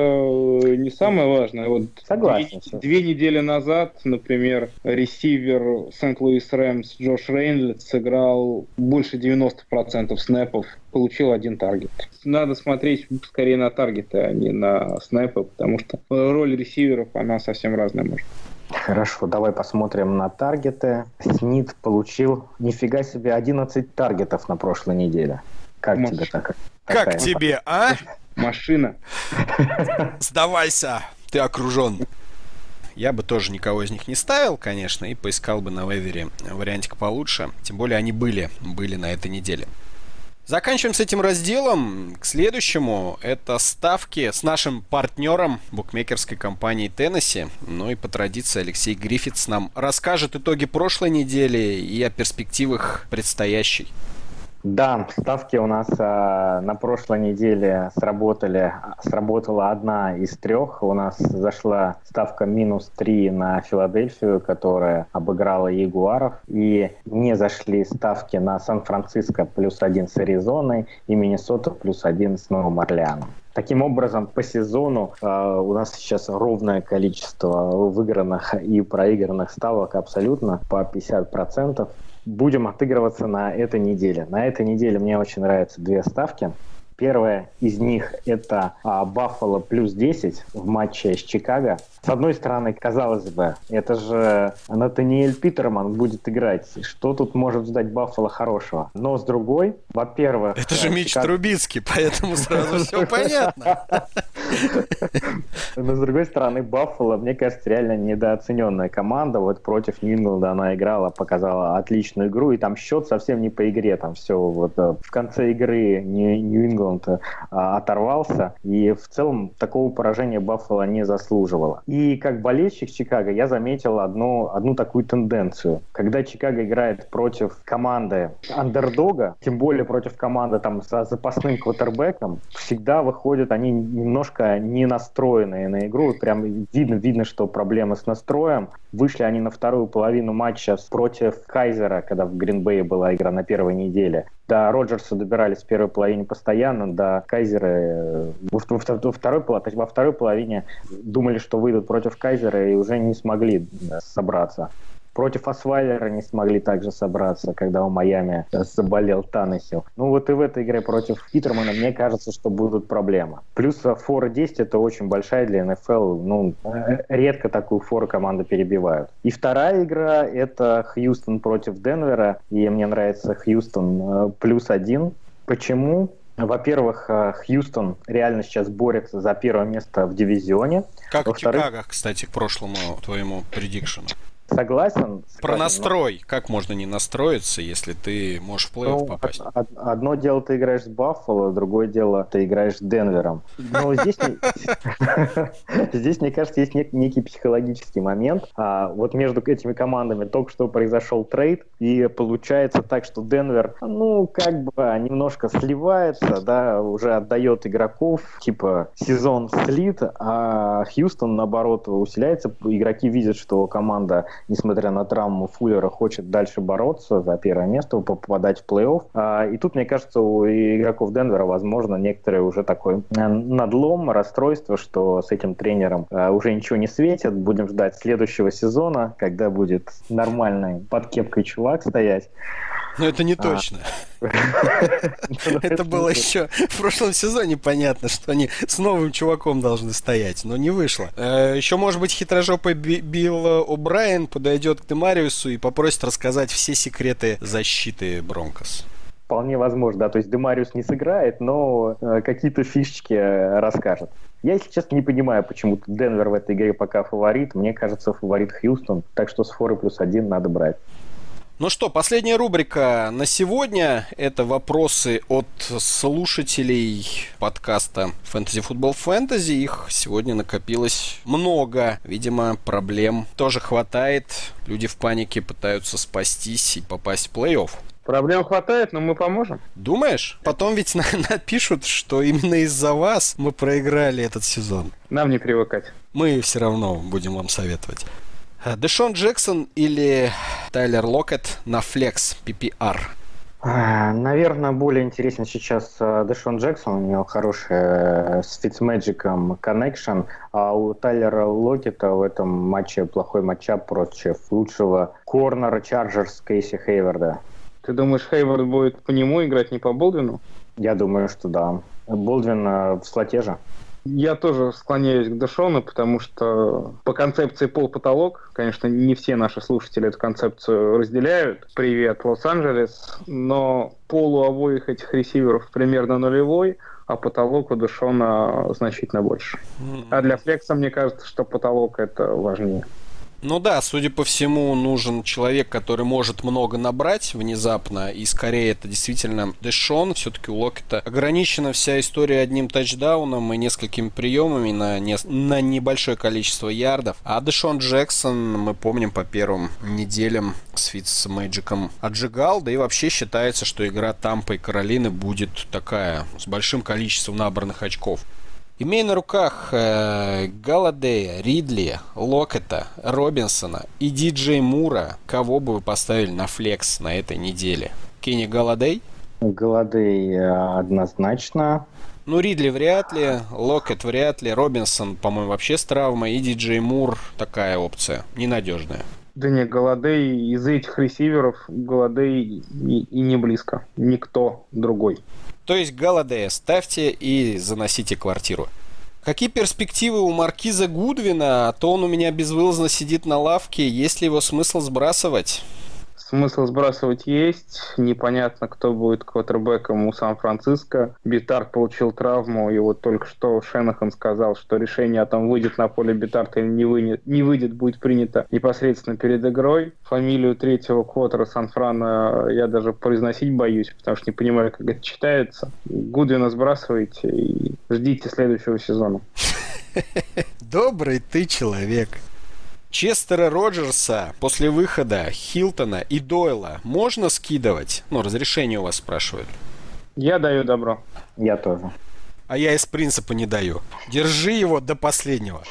не самое важное. Вот Согласен. Две, две недели назад, например, ресивер Сент-Луис Рэмс Джош Рейнлет сыграл больше 90% снэпов, получил один таргет. Надо смотреть скорее на таргеты, а не на снэпы, потому что роль ресиверов, она совсем разная может. Хорошо, давай посмотрим на таргеты. Снит получил, нифига себе, 11 таргетов на прошлой неделе. Как Маш... тебе так? Как тебе, а? Машина. Сдавайся, ты окружен. Я бы тоже никого из них не ставил, конечно, и поискал бы на вейвере вариантик получше. Тем более они были, были на этой неделе. Заканчиваем с этим разделом. К следующему это ставки с нашим партнером букмекерской компании Теннесси. Ну и по традиции Алексей Гриффитс нам расскажет итоги прошлой недели и о перспективах предстоящей. Да, ставки у нас э, на прошлой неделе сработали. Сработала одна из трех. У нас зашла ставка минус 3 на Филадельфию, которая обыграла Ягуаров. И не зашли ставки на Сан-Франциско плюс один с Аризоной и Миннесота плюс один с Новым Орлеаном. Таким образом, по сезону э, у нас сейчас ровное количество выигранных и проигранных ставок абсолютно по 50% будем отыгрываться на этой неделе. На этой неделе мне очень нравятся две ставки. Первая из них это а, Баффало плюс 10 в матче с Чикаго. С одной стороны, казалось бы, это же Натаниэль Питерман будет играть. Что тут может ждать Баффало хорошего? Но с другой, во-первых... Это же Мич Чикаго... Трубицкий, поэтому сразу все [laughs] понятно. Но с другой стороны, Баффало, мне кажется, реально недооцененная команда. Вот против Нью-Ингланда она играла, показала отличную игру, и там счет совсем не по игре. Там все вот э, в конце игры Нью-Ингланд а, оторвался, и в целом такого поражения Баффало не заслуживало. И как болельщик Чикаго я заметил одну, одну такую тенденцию. Когда Чикаго играет против команды андердога, тем более против команды там с запасным квотербеком, всегда выходят они немножко не настроенные на игру. Прям видно, видно, что проблемы с настроем. Вышли они на вторую половину матча против Кайзера, когда в Гринбее была игра на первой неделе. До Роджерса добирались в первой половине постоянно, до Кайзера э, во, во, второй, во второй половине думали, что выйдут против Кайзера и уже не смогли собраться. Против Освайлера не смогли также собраться, когда у Майами заболел Танахил. Ну вот и в этой игре против Питермана, мне кажется, что будут проблемы. Плюс фора 10 это очень большая для НФЛ. Ну, редко такую фору команды перебивают. И вторая игра это Хьюстон против Денвера. И мне нравится Хьюстон э, плюс один. Почему? Во-первых, э, Хьюстон реально сейчас борется за первое место в дивизионе. Как и Чикаго, кстати, к прошлому твоему предикшену. Согласен. Про настрой. Но... Как можно не настроиться, если ты можешь в плей-офф ну, попасть? Одно дело ты играешь с Баффало, другое дело ты играешь с Денвером. Но здесь, [laughs] здесь мне кажется, есть некий психологический момент. А вот между этими командами только что произошел трейд, и получается так, что Денвер, ну, как бы немножко сливается, да, уже отдает игроков, типа сезон слит, а Хьюстон, наоборот, усиляется. Игроки видят, что команда несмотря на травму Фуллера, хочет дальше бороться за первое место, попадать в плей-офф. А, и тут, мне кажется, у игроков Денвера, возможно, некоторые уже такой э, надлом, расстройство, что с этим тренером э, уже ничего не светит. Будем ждать следующего сезона, когда будет нормальный под кепкой чувак стоять. Но это не а. [laughs] Это было еще в прошлом сезоне понятно, что они с новым чуваком должны стоять, но не вышло. Э, еще, может быть, хитрожопый Билл О'Брайен подойдет к Демариусу и попросит рассказать все секреты защиты Бронкос. Вполне возможно, да. То есть Демариус не сыграет, но э, какие-то фишечки э, расскажет. Я, если честно, не понимаю, почему Денвер в этой игре пока фаворит. Мне кажется, фаворит Хьюстон. Так что с форы плюс один надо брать. Ну что, последняя рубрика на сегодня – это вопросы от слушателей подкаста Fantasy Football Fantasy. Их сегодня накопилось много. Видимо, проблем тоже хватает. Люди в панике пытаются спастись и попасть в плей-офф. Проблем хватает, но мы поможем. Думаешь? Потом ведь [laughs] напишут, что именно из-за вас мы проиграли этот сезон. Нам не привыкать. Мы все равно будем вам советовать. Э, Дэшон Джексон или Тайлер Локет на flex PPR? А, Наверное, более интересен сейчас э, Дэшон Джексон. У него хороший э, с Fitzmagic connection, а у Тайлера Локета в этом матче плохой matchup против лучшего корнера Чарджерс Кейси Хейварда. Ты думаешь, Хейвард будет по нему играть, не по Болдвину? Я думаю, что да. Болдвин в слоте же. Я тоже склоняюсь к Дэшону, потому что по концепции пол-потолок, конечно, не все наши слушатели эту концепцию разделяют. Привет, Лос-Анджелес. Но пол у обоих этих ресиверов примерно нулевой, а потолок у Дэшона значительно больше. А для флекса, мне кажется, что потолок это важнее. Ну да, судя по всему, нужен человек, который может много набрать внезапно, и скорее это действительно Дэшон. Все-таки у Локета ограничена вся история одним тачдауном и несколькими приемами на, не, на небольшое количество ярдов. А Дэшон Джексон, мы помним по первым неделям с Фитц Мэджиком отжигал, да и вообще считается, что игра Тампа и Каролины будет такая, с большим количеством набранных очков. Имея на руках э, Галадея, Ридли, Локета, Робинсона и Диджей Мура, кого бы вы поставили на флекс на этой неделе? Кенни Галадей? Галадей э, однозначно. Ну, Ридли вряд ли, Локет вряд ли, Робинсон, по-моему, вообще с травмой, и Диджей Мур такая опция, ненадежная. Да не, Голладей из этих ресиверов Голладей и, и не близко. Никто другой. То есть Голладея ставьте и заносите квартиру. Какие перспективы у Маркиза Гудвина? А то он у меня безвылазно сидит на лавке. Есть ли его смысл сбрасывать? Смысл сбрасывать есть. Непонятно, кто будет квотербеком у Сан-Франциско. Битард получил травму, и вот только что Шенахан сказал, что решение о том, выйдет на поле Битард или не, выйдет, не выйдет, будет принято непосредственно перед игрой. Фамилию третьего квотера Сан-Франа я даже произносить боюсь, потому что не понимаю, как это читается. Гудвина сбрасывайте и ждите следующего сезона. [laughs] Добрый ты человек. Честера Роджерса после выхода Хилтона и Дойла можно скидывать? Ну, разрешение у вас спрашивают. Я даю добро. Я тоже. А я из принципа не даю. Держи его до последнего.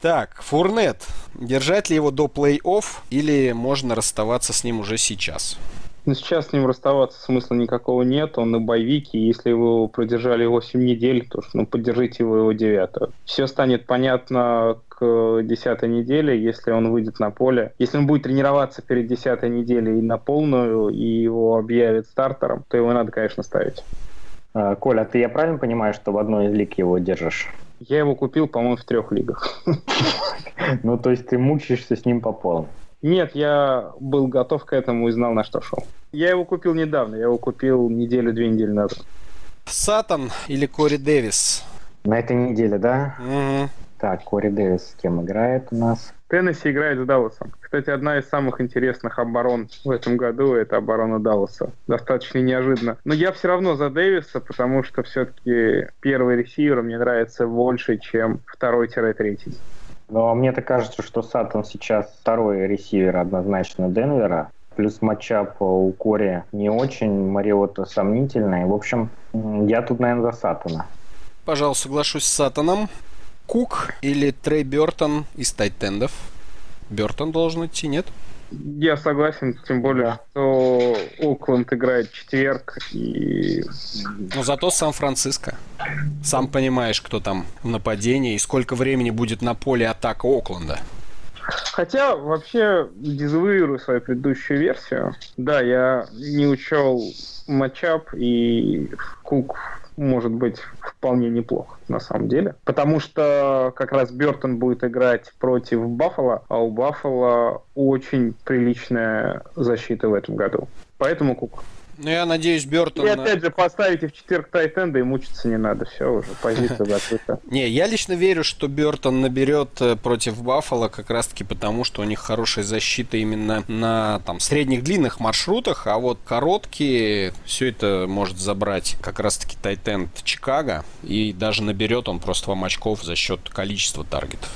Так, Фурнет. Держать ли его до плей-офф или можно расставаться с ним уже сейчас? Ну, сейчас с ним расставаться смысла никакого нет. Он на боевике. Если вы его продержали 8 недель, то ну, поддержите его его 9. Все станет понятно к к десятой неделе, если он выйдет на поле. Если он будет тренироваться перед десятой неделей и на полную, и его объявят стартером, то его надо, конечно, ставить. А, Коля, ты я правильно понимаю, что в одной из лиг его держишь? Я его купил, по-моему, в трех лигах. [laughs] Ну, то есть ты мучаешься с ним по полу? Нет, я был готов к этому и знал, на что шел. Я его купил недавно, я его купил неделю-две недели назад. Сатан или Кори Дэвис? На этой неделе, да? Мгм. Так, Кори Дэвис с кем играет у нас? Теннесси играет с Далласом. Кстати, одна из самых интересных оборон в этом году – это оборона Далласа. Достаточно неожиданно. Но я все равно за Дэвиса, потому что все-таки первый ресивер мне нравится больше, чем второй-третий. Но мне так кажется, что Саттон сейчас второй ресивер однозначно Денвера. Плюс матчап у Кори не очень, Мариота сомнительный. В общем, я тут, наверное, за Саттона. Пожалуй, соглашусь с Сатаном. Кук или Трей Бертон из Тайтендов? Бертон должен идти, нет? Я согласен, тем более, что Окленд играет в четверг, и Но зато Сан-Франциско. Сам понимаешь, кто там в нападении и сколько времени будет на поле атака Окленда. Хотя, вообще, дезавуирую свою предыдущую версию. Да, я не учел матчап, и Кук может быть вполне неплох, на самом деле. Потому что как раз Бертон будет играть против Баффала, а у Баффала очень приличная защита в этом году. Поэтому Кук. Ну, я надеюсь, Бертон... И опять же, поставите в четверг Тайтенда и мучиться не надо. Все уже, позиция [laughs] закрыта. Не, я лично верю, что Бертон наберет э, против Баффала как раз-таки потому, что у них хорошая защита именно на там средних длинных маршрутах, а вот короткие все это может забрать как раз-таки Тайтенд Чикаго, и даже наберет он просто вам очков за счет количества таргетов.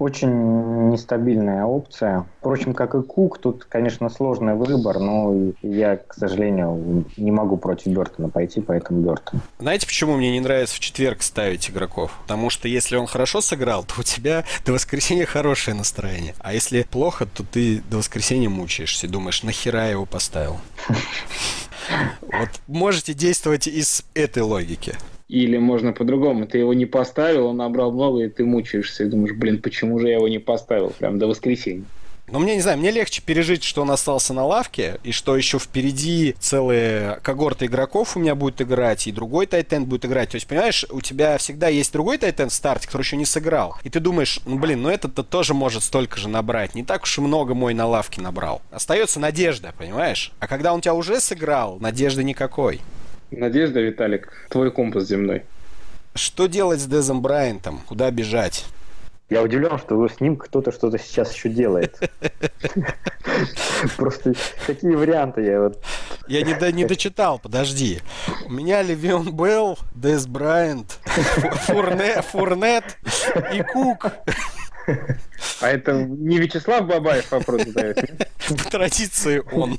Очень нестабильная опция. Впрочем, как и Кук, тут, конечно, сложный выбор, но я, к сожалению, не могу против Бертона пойти, поэтому Бертон. Знаете, почему мне не нравится в четверг ставить игроков? Потому что если он хорошо сыграл, то у тебя до воскресенья хорошее настроение. А если плохо, то ты до воскресенья мучаешься и думаешь, нахера я его поставил? [laughs] Вот можете действовать из этой логики. Или можно по-другому. Ты его не поставил, он набрал много, и ты мучаешься и думаешь, блин, почему же я его не поставил прям до воскресенья. Но мне, не знаю, мне легче пережить, что он остался на лавке, и что еще впереди целые когорты игроков у меня будет играть, и другой тайтенд будет играть. То есть, понимаешь, у тебя всегда есть другой тайтенд в старте, который еще не сыграл. И ты думаешь, ну, блин, ну этот-то тоже может столько же набрать. Не так уж и много мой на лавке набрал. Остается надежда, понимаешь? А когда он тебя уже сыграл, надежды никакой. Надежда, Виталик, твой компас земной. Что делать с Дезом Брайантом? Куда бежать? Я удивлен, что с ним кто-то что-то сейчас еще делает. [laughs] Просто какие варианты я вот... Я не, до, не дочитал, подожди. У меня Левион Белл, Дез Брайант, Фурне, Фурнет и Кук. А это не Вячеслав Бабаев вопрос задает? По традиции он.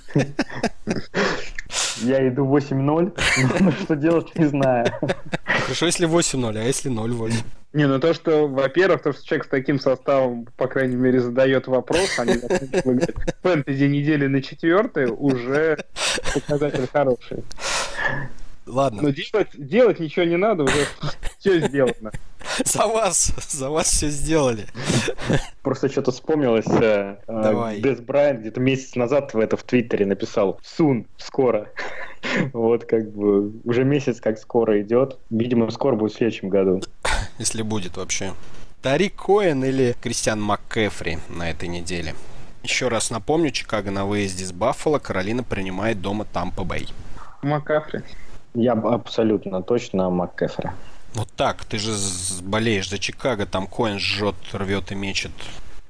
Я иду 8-0, но что делать не знаю. Хорошо, если 8-0, а если 0-8? Не, ну то, что, во-первых, то, что человек с таким составом, по крайней мере, задает вопрос, а не выиграть фэнтези недели на четвертой, уже показатель хороший. Ладно, Но делать, делать ничего не надо, уже все сделано. [laughs] за вас, за вас все сделали. Просто что-то вспомнилось. э, э, Давай. Дес Брайан где-то месяц назад в это в Твиттере написал «Сун, скоро». [laughs] Вот как бы уже месяц как скоро идет. Видимо, скоро будет в следующем году. [laughs] Если будет вообще. Тарик Коэн или Кристиан МакКефри на этой неделе? Еще раз напомню, Чикаго на выезде с Баффало, Каролина принимает дома Тампа Бэй. Макафри. Я абсолютно точно МакКефера. Вот так, ты же болеешь за Чикаго, там Коэн жжет, рвет и мечет.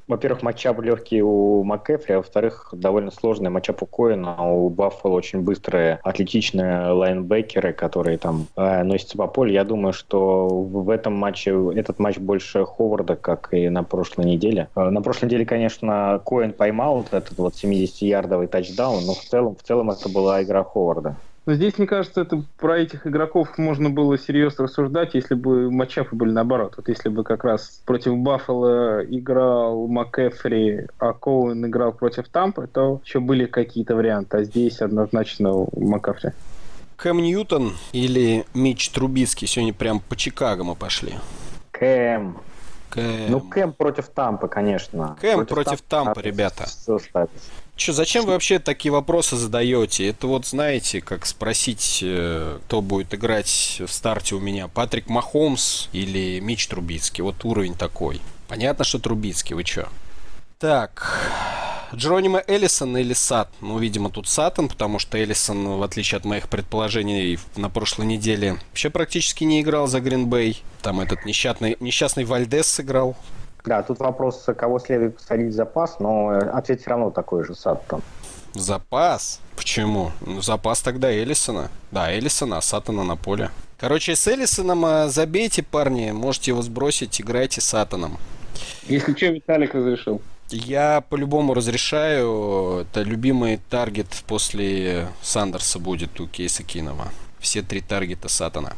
Во-первых, матчап легкий у МакКефри, а во-вторых, довольно сложный матчап у Коина. У Баффало очень быстрые, атлетичные лайнбекеры, которые там э, носятся по полю. Я думаю, что в в этом матче, этот матч больше Ховарда, как и на прошлой неделе. Э, На прошлой неделе, конечно, Коин поймал вот этот вот 70-ярдовый тачдаун, но в целом, в целом это была игра Ховарда. Но здесь, мне кажется, это про этих игроков можно было серьезно рассуждать, если бы матчапы были наоборот. Вот если бы как раз против Баффала играл МакЭфри, а Коуэн играл против Тампы, то еще были какие-то варианты. А здесь однозначно МакАфри. Кэм Ньютон или Мич Трубицкий? Сегодня прям по Чикаго мы пошли. Кэм. Кэм. Ну, Кэм против Тампы, конечно. Кэм против Тампы, ребята. Все ставить. Че, зачем вы вообще такие вопросы задаете? Это вот, знаете, как спросить, э, кто будет играть в старте у меня, Патрик Махомс или Мич Трубицкий. Вот уровень такой. Понятно, что Трубицкий, вы чё? Так, Джеронима Эллисон или Сат? Ну, видимо, тут Сатан, потому что Эллисон, в отличие от моих предположений, на прошлой неделе вообще практически не играл за Гринбей. Там этот несчастный, несчастный Вальдес сыграл. Да, тут вопрос, кого следует посадить в запас, но ответ все равно такой же, Саттон. Запас? Почему? Ну, запас тогда Эллисона. Да, Эллисона, а Сатана на поле. Короче, с Эллисоном а, забейте, парни, можете его сбросить, играйте с Сатаном. Если что, Виталик разрешил. Я по-любому разрешаю. Это любимый таргет после Сандерса будет у Кейса Кинова. Все три таргета Сатана.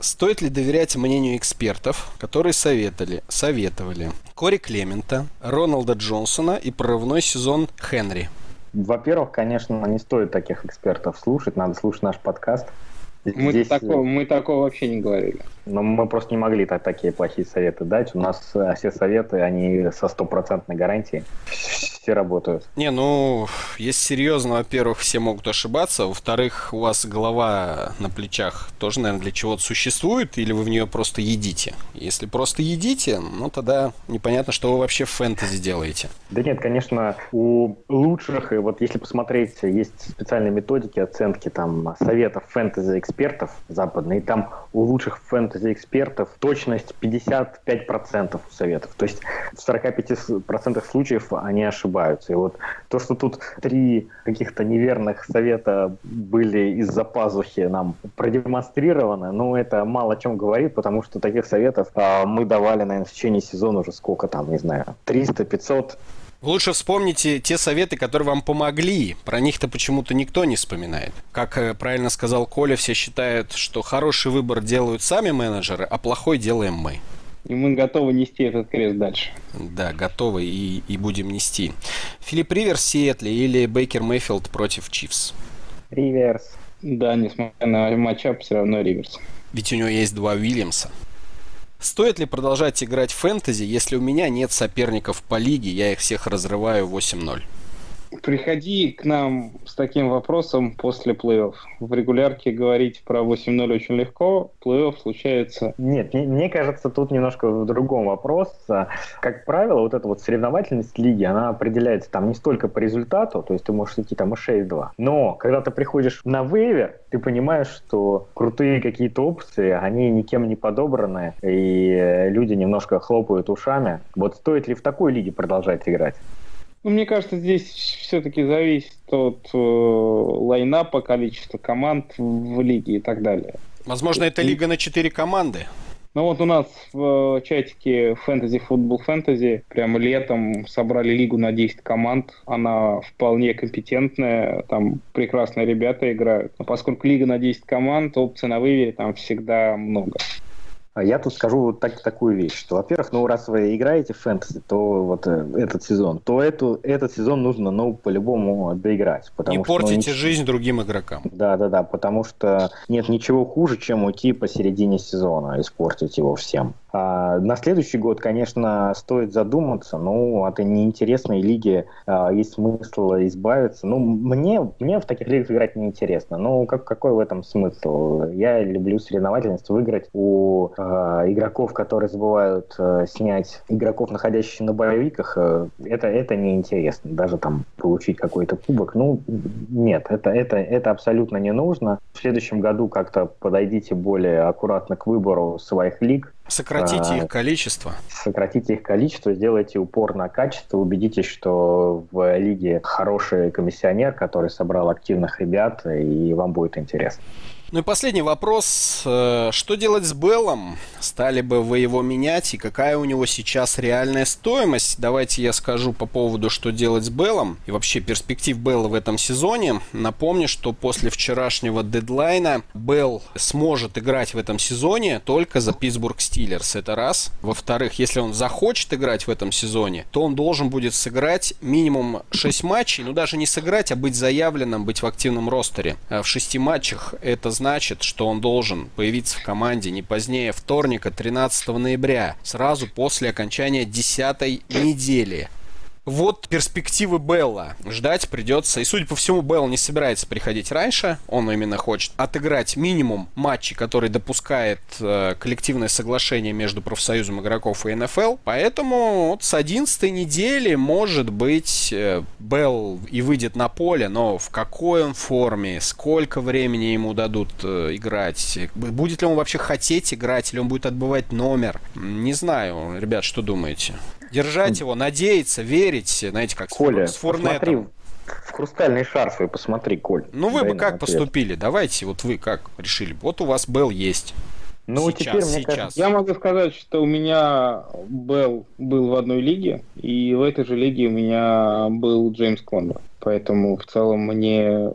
Стоит ли доверять мнению экспертов, которые советовали, советовали Кори Клемента, Роналда Джонсона и прорывной сезон Хенри? Во-первых, конечно, не стоит таких экспертов слушать, надо слушать наш подкаст. Мы, Здесь... такого, мы такого вообще не говорили. Но мы просто не могли так, такие плохие советы дать. У нас э, все советы, они со стопроцентной гарантией все работают. Не, ну, есть серьезно, во-первых, все могут ошибаться, во-вторых, у вас голова на плечах тоже, наверное, для чего-то существует, или вы в нее просто едите? Если просто едите, ну, тогда непонятно, что вы вообще в фэнтези делаете. Да нет, конечно, у лучших, и вот если посмотреть, есть специальные методики оценки там советов фэнтези-экспертов западные, и там у лучших фэнтези-экспертов точность 55% советов. То есть в 45% случаев они ошибаются. И вот то, что тут три каких-то неверных совета были из-за пазухи нам продемонстрированы, ну, это мало о чем говорит, потому что таких советов а, мы давали, наверное, в течение сезона уже сколько там, не знаю, 300-500 Лучше вспомните те советы, которые вам помогли. Про них-то почему-то никто не вспоминает. Как э, правильно сказал Коля, все считают, что хороший выбор делают сами менеджеры, а плохой делаем мы. И мы готовы нести этот крест дальше. Да, готовы и, и будем нести. Филипп Риверс Сиэтли или Бейкер Мейфилд против Чивс? Риверс. Да, несмотря на матчап, все равно Риверс. Ведь у него есть два Уильямса. Стоит ли продолжать играть в фэнтези, если у меня нет соперников по лиге, я их всех разрываю 8-0? Приходи к нам с таким вопросом после плей-офф. В регулярке говорить про 8-0 очень легко, плей-офф случается... Нет, мне, мне кажется, тут немножко в другом вопрос. Как правило, вот эта вот соревновательность лиги, она определяется там не столько по результату, то есть ты можешь идти там и 6-2, но когда ты приходишь на вейвер, ты понимаешь, что крутые какие-то опции, они никем не подобраны, и люди немножко хлопают ушами. Вот стоит ли в такой лиге продолжать играть? Ну, мне кажется, здесь все-таки зависит от э, лайнапа, количества команд в лиге и так далее. Возможно, это лига на 4 команды. Ну вот у нас в чатике Fantasy Football Fantasy прямо летом собрали лигу на 10 команд. Она вполне компетентная, там прекрасные ребята играют. Но поскольку лига на 10 команд, опций на вывере там всегда много. А я тут скажу вот так, такую вещь, что, во-первых, ну, раз вы играете в фэнтези, то вот э, этот сезон, то эту, этот сезон нужно, ну, по-любому доиграть. Потому Не что, портите ну, жизнь другим игрокам. Да, да, да, потому что нет ничего хуже, чем уйти посередине сезона, испортить его всем. А на следующий год, конечно, стоит задуматься, ну, от неинтересной лиги а, есть смысл избавиться. Ну, мне, мне в таких лигах играть неинтересно. Ну, как, какой в этом смысл? Я люблю соревновательность, выиграть у а, игроков, которые забывают а, снять игроков, находящихся на боевиках, а, это, это неинтересно. Даже там получить какой-то кубок, ну, нет, это, это, это абсолютно не нужно. В следующем году как-то подойдите более аккуратно к выбору своих лиг, Сократите а, их количество. Сократите их количество, сделайте упор на качество, убедитесь, что в лиге хороший комиссионер, который собрал активных ребят, и вам будет интересно. Ну и последний вопрос. Э, что делать с Беллом? Стали бы вы его менять? И какая у него сейчас реальная стоимость? Давайте я скажу по поводу, что делать с Беллом. И вообще перспектив Белла в этом сезоне. Напомню, что после вчерашнего дедлайна Белл сможет играть в этом сезоне только за Питтсбург Стиллерс. Это раз. Во-вторых, если он захочет играть в этом сезоне, то он должен будет сыграть минимум 6 матчей. Ну даже не сыграть, а быть заявленным, быть в активном ростере. Э, в 6 матчах это значит, что он должен появиться в команде не позднее вторника 13 ноября, сразу после окончания 10 недели. Вот перспективы Белла. Ждать придется. И, судя по всему, Белл не собирается приходить раньше. Он именно хочет отыграть минимум матчей, который допускает э, коллективное соглашение между профсоюзом игроков и НФЛ. Поэтому вот с 11 недели, может быть, э, Белл и выйдет на поле, но в какой он форме, сколько времени ему дадут э, играть, будет ли он вообще хотеть играть, или он будет отбывать номер, не знаю. Ребят, что думаете? Держать его, надеяться, верить, знаете, как Коля, с Фурнетом. в хрустальный шар свой посмотри, Коль. Ну вы бы как ответ. поступили? Давайте, вот вы как решили? Вот у вас Белл есть. Ну, сейчас, теперь, мне сейчас. Кажется, я могу сказать, что у меня Белл был в одной лиге, и в этой же лиге у меня был Джеймс Коннор. Поэтому в целом мне...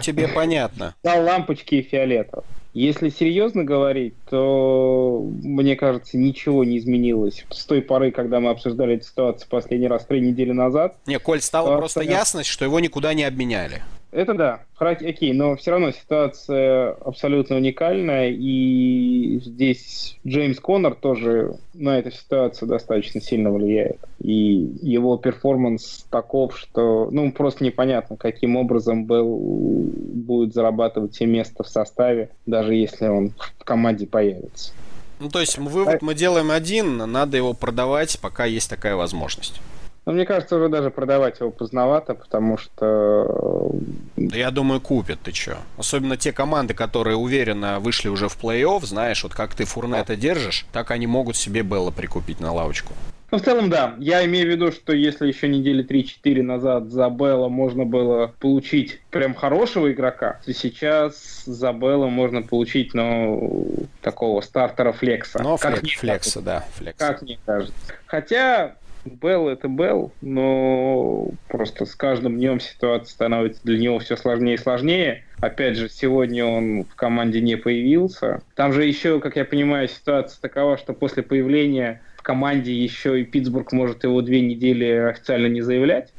Тебе понятно. [laughs] Дал лампочки и фиолетов. Если серьезно говорить, то, мне кажется, ничего не изменилось с той поры, когда мы обсуждали эту ситуацию последний раз три недели назад. Не, Коль, стало просто ясность, что его никуда не обменяли. Это да, окей, но все равно ситуация абсолютно уникальная, и здесь Джеймс Коннор тоже на эту ситуацию достаточно сильно влияет. И его перформанс таков, что ну просто непонятно, каким образом Белл будет зарабатывать себе место в составе, даже если он в команде появится. Ну, то есть вывод мы делаем один, надо его продавать, пока есть такая возможность. Но мне кажется, уже даже продавать его поздновато, потому что... Да я думаю, купят, ты чё. Особенно те команды, которые уверенно вышли уже в плей-офф, знаешь, вот как ты Фурнета держишь, так они могут себе Белла прикупить на лавочку. Ну, в целом, да. Я имею в виду, что если еще недели 3-4 назад за Белла можно было получить прям хорошего игрока, то сейчас за Белла можно получить, ну, такого стартера флекса. Ну, как флек, флекса, да. Флекса. Как мне кажется. Хотя Белл это Белл, но просто с каждым днем ситуация становится для него все сложнее и сложнее. Опять же, сегодня он в команде не появился. Там же еще, как я понимаю, ситуация такова, что после появления в команде еще и Питтсбург может его две недели официально не заявлять.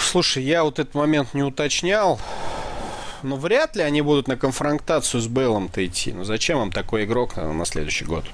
Слушай, я вот этот момент не уточнял. Но вряд ли они будут на конфронтацию с Беллом-то идти. Ну зачем им такой игрок на, на следующий год?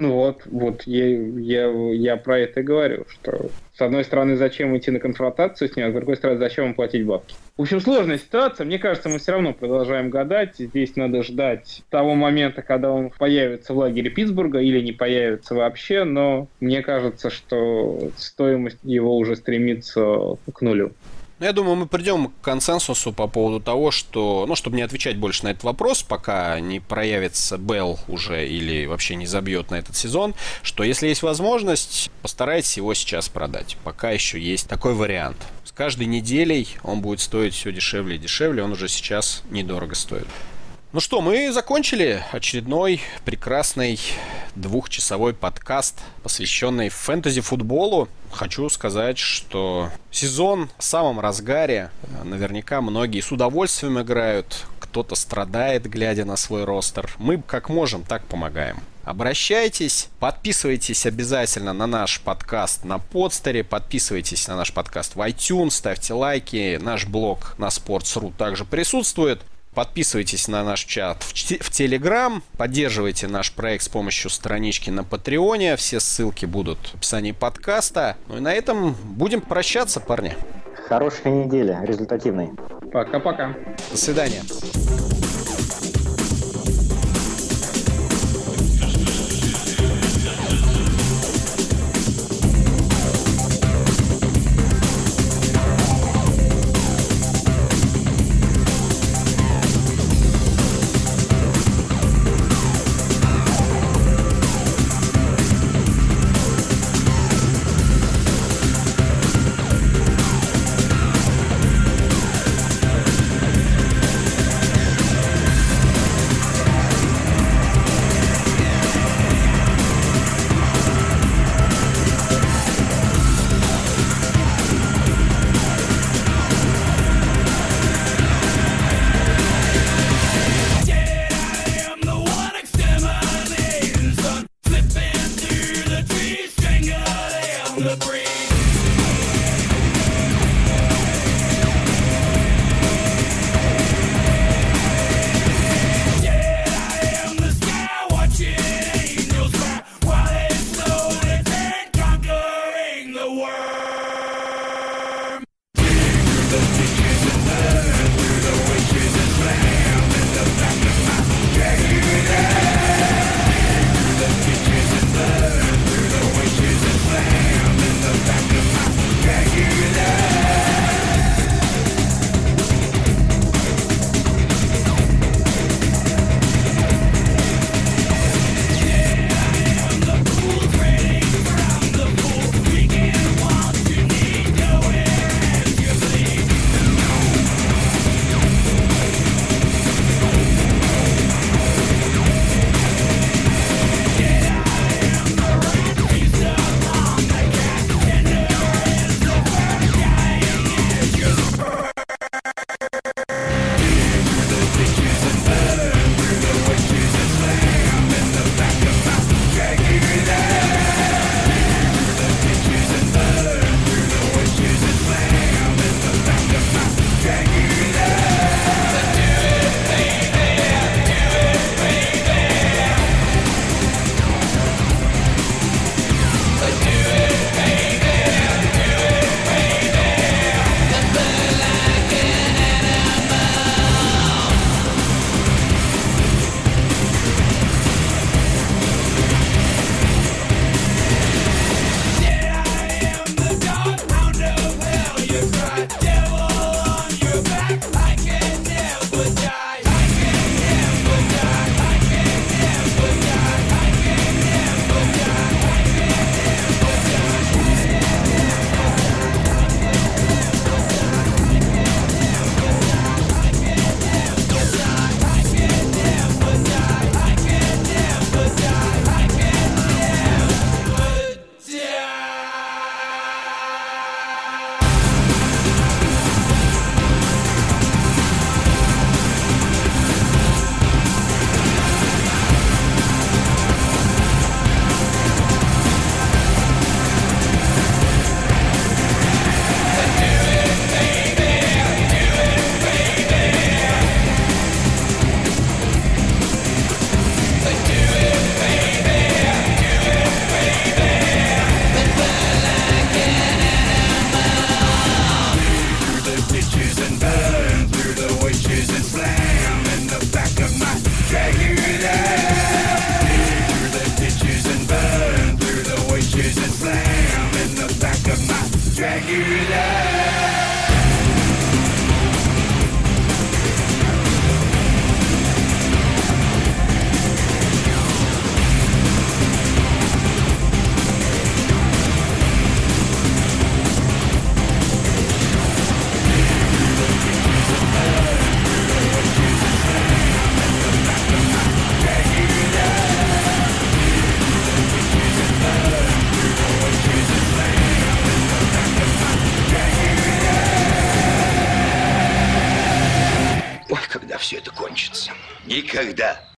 Ну вот, вот я, я, я про это и говорю, что с одной стороны, зачем идти на конфронтацию с ним, а с другой стороны, зачем ему платить бабки. В общем, сложная ситуация. Мне кажется, мы все равно продолжаем гадать. Здесь надо ждать того момента, когда он появится в лагере Питтсбурга или не появится вообще, но мне кажется, что стоимость его уже стремится к нулю. Ну, я думаю, мы придем к консенсусу по поводу того, что, ну, чтобы не отвечать больше на этот вопрос, пока не проявится Белл уже или вообще не забьет на этот сезон, что если есть возможность, постарайтесь его сейчас продать. Пока еще есть такой вариант. С каждой неделей он будет стоить все дешевле и дешевле, он уже сейчас недорого стоит. Ну что, мы закончили очередной прекрасный двухчасовой подкаст, посвященный фэнтези-футболу. Хочу сказать, что сезон в самом разгаре. Наверняка многие с удовольствием играют, кто-то страдает, глядя на свой ростер. Мы как можем, так помогаем. Обращайтесь, подписывайтесь обязательно на наш подкаст на подстере, подписывайтесь на наш подкаст в iTunes, ставьте лайки, наш блог на Sports.ru также присутствует. Подписывайтесь на наш чат в, в Телеграм, поддерживайте наш проект с помощью странички на Патреоне. Все ссылки будут в описании подкаста. Ну и на этом будем прощаться, парни. Хорошей недели, результативной. Пока-пока. До свидания.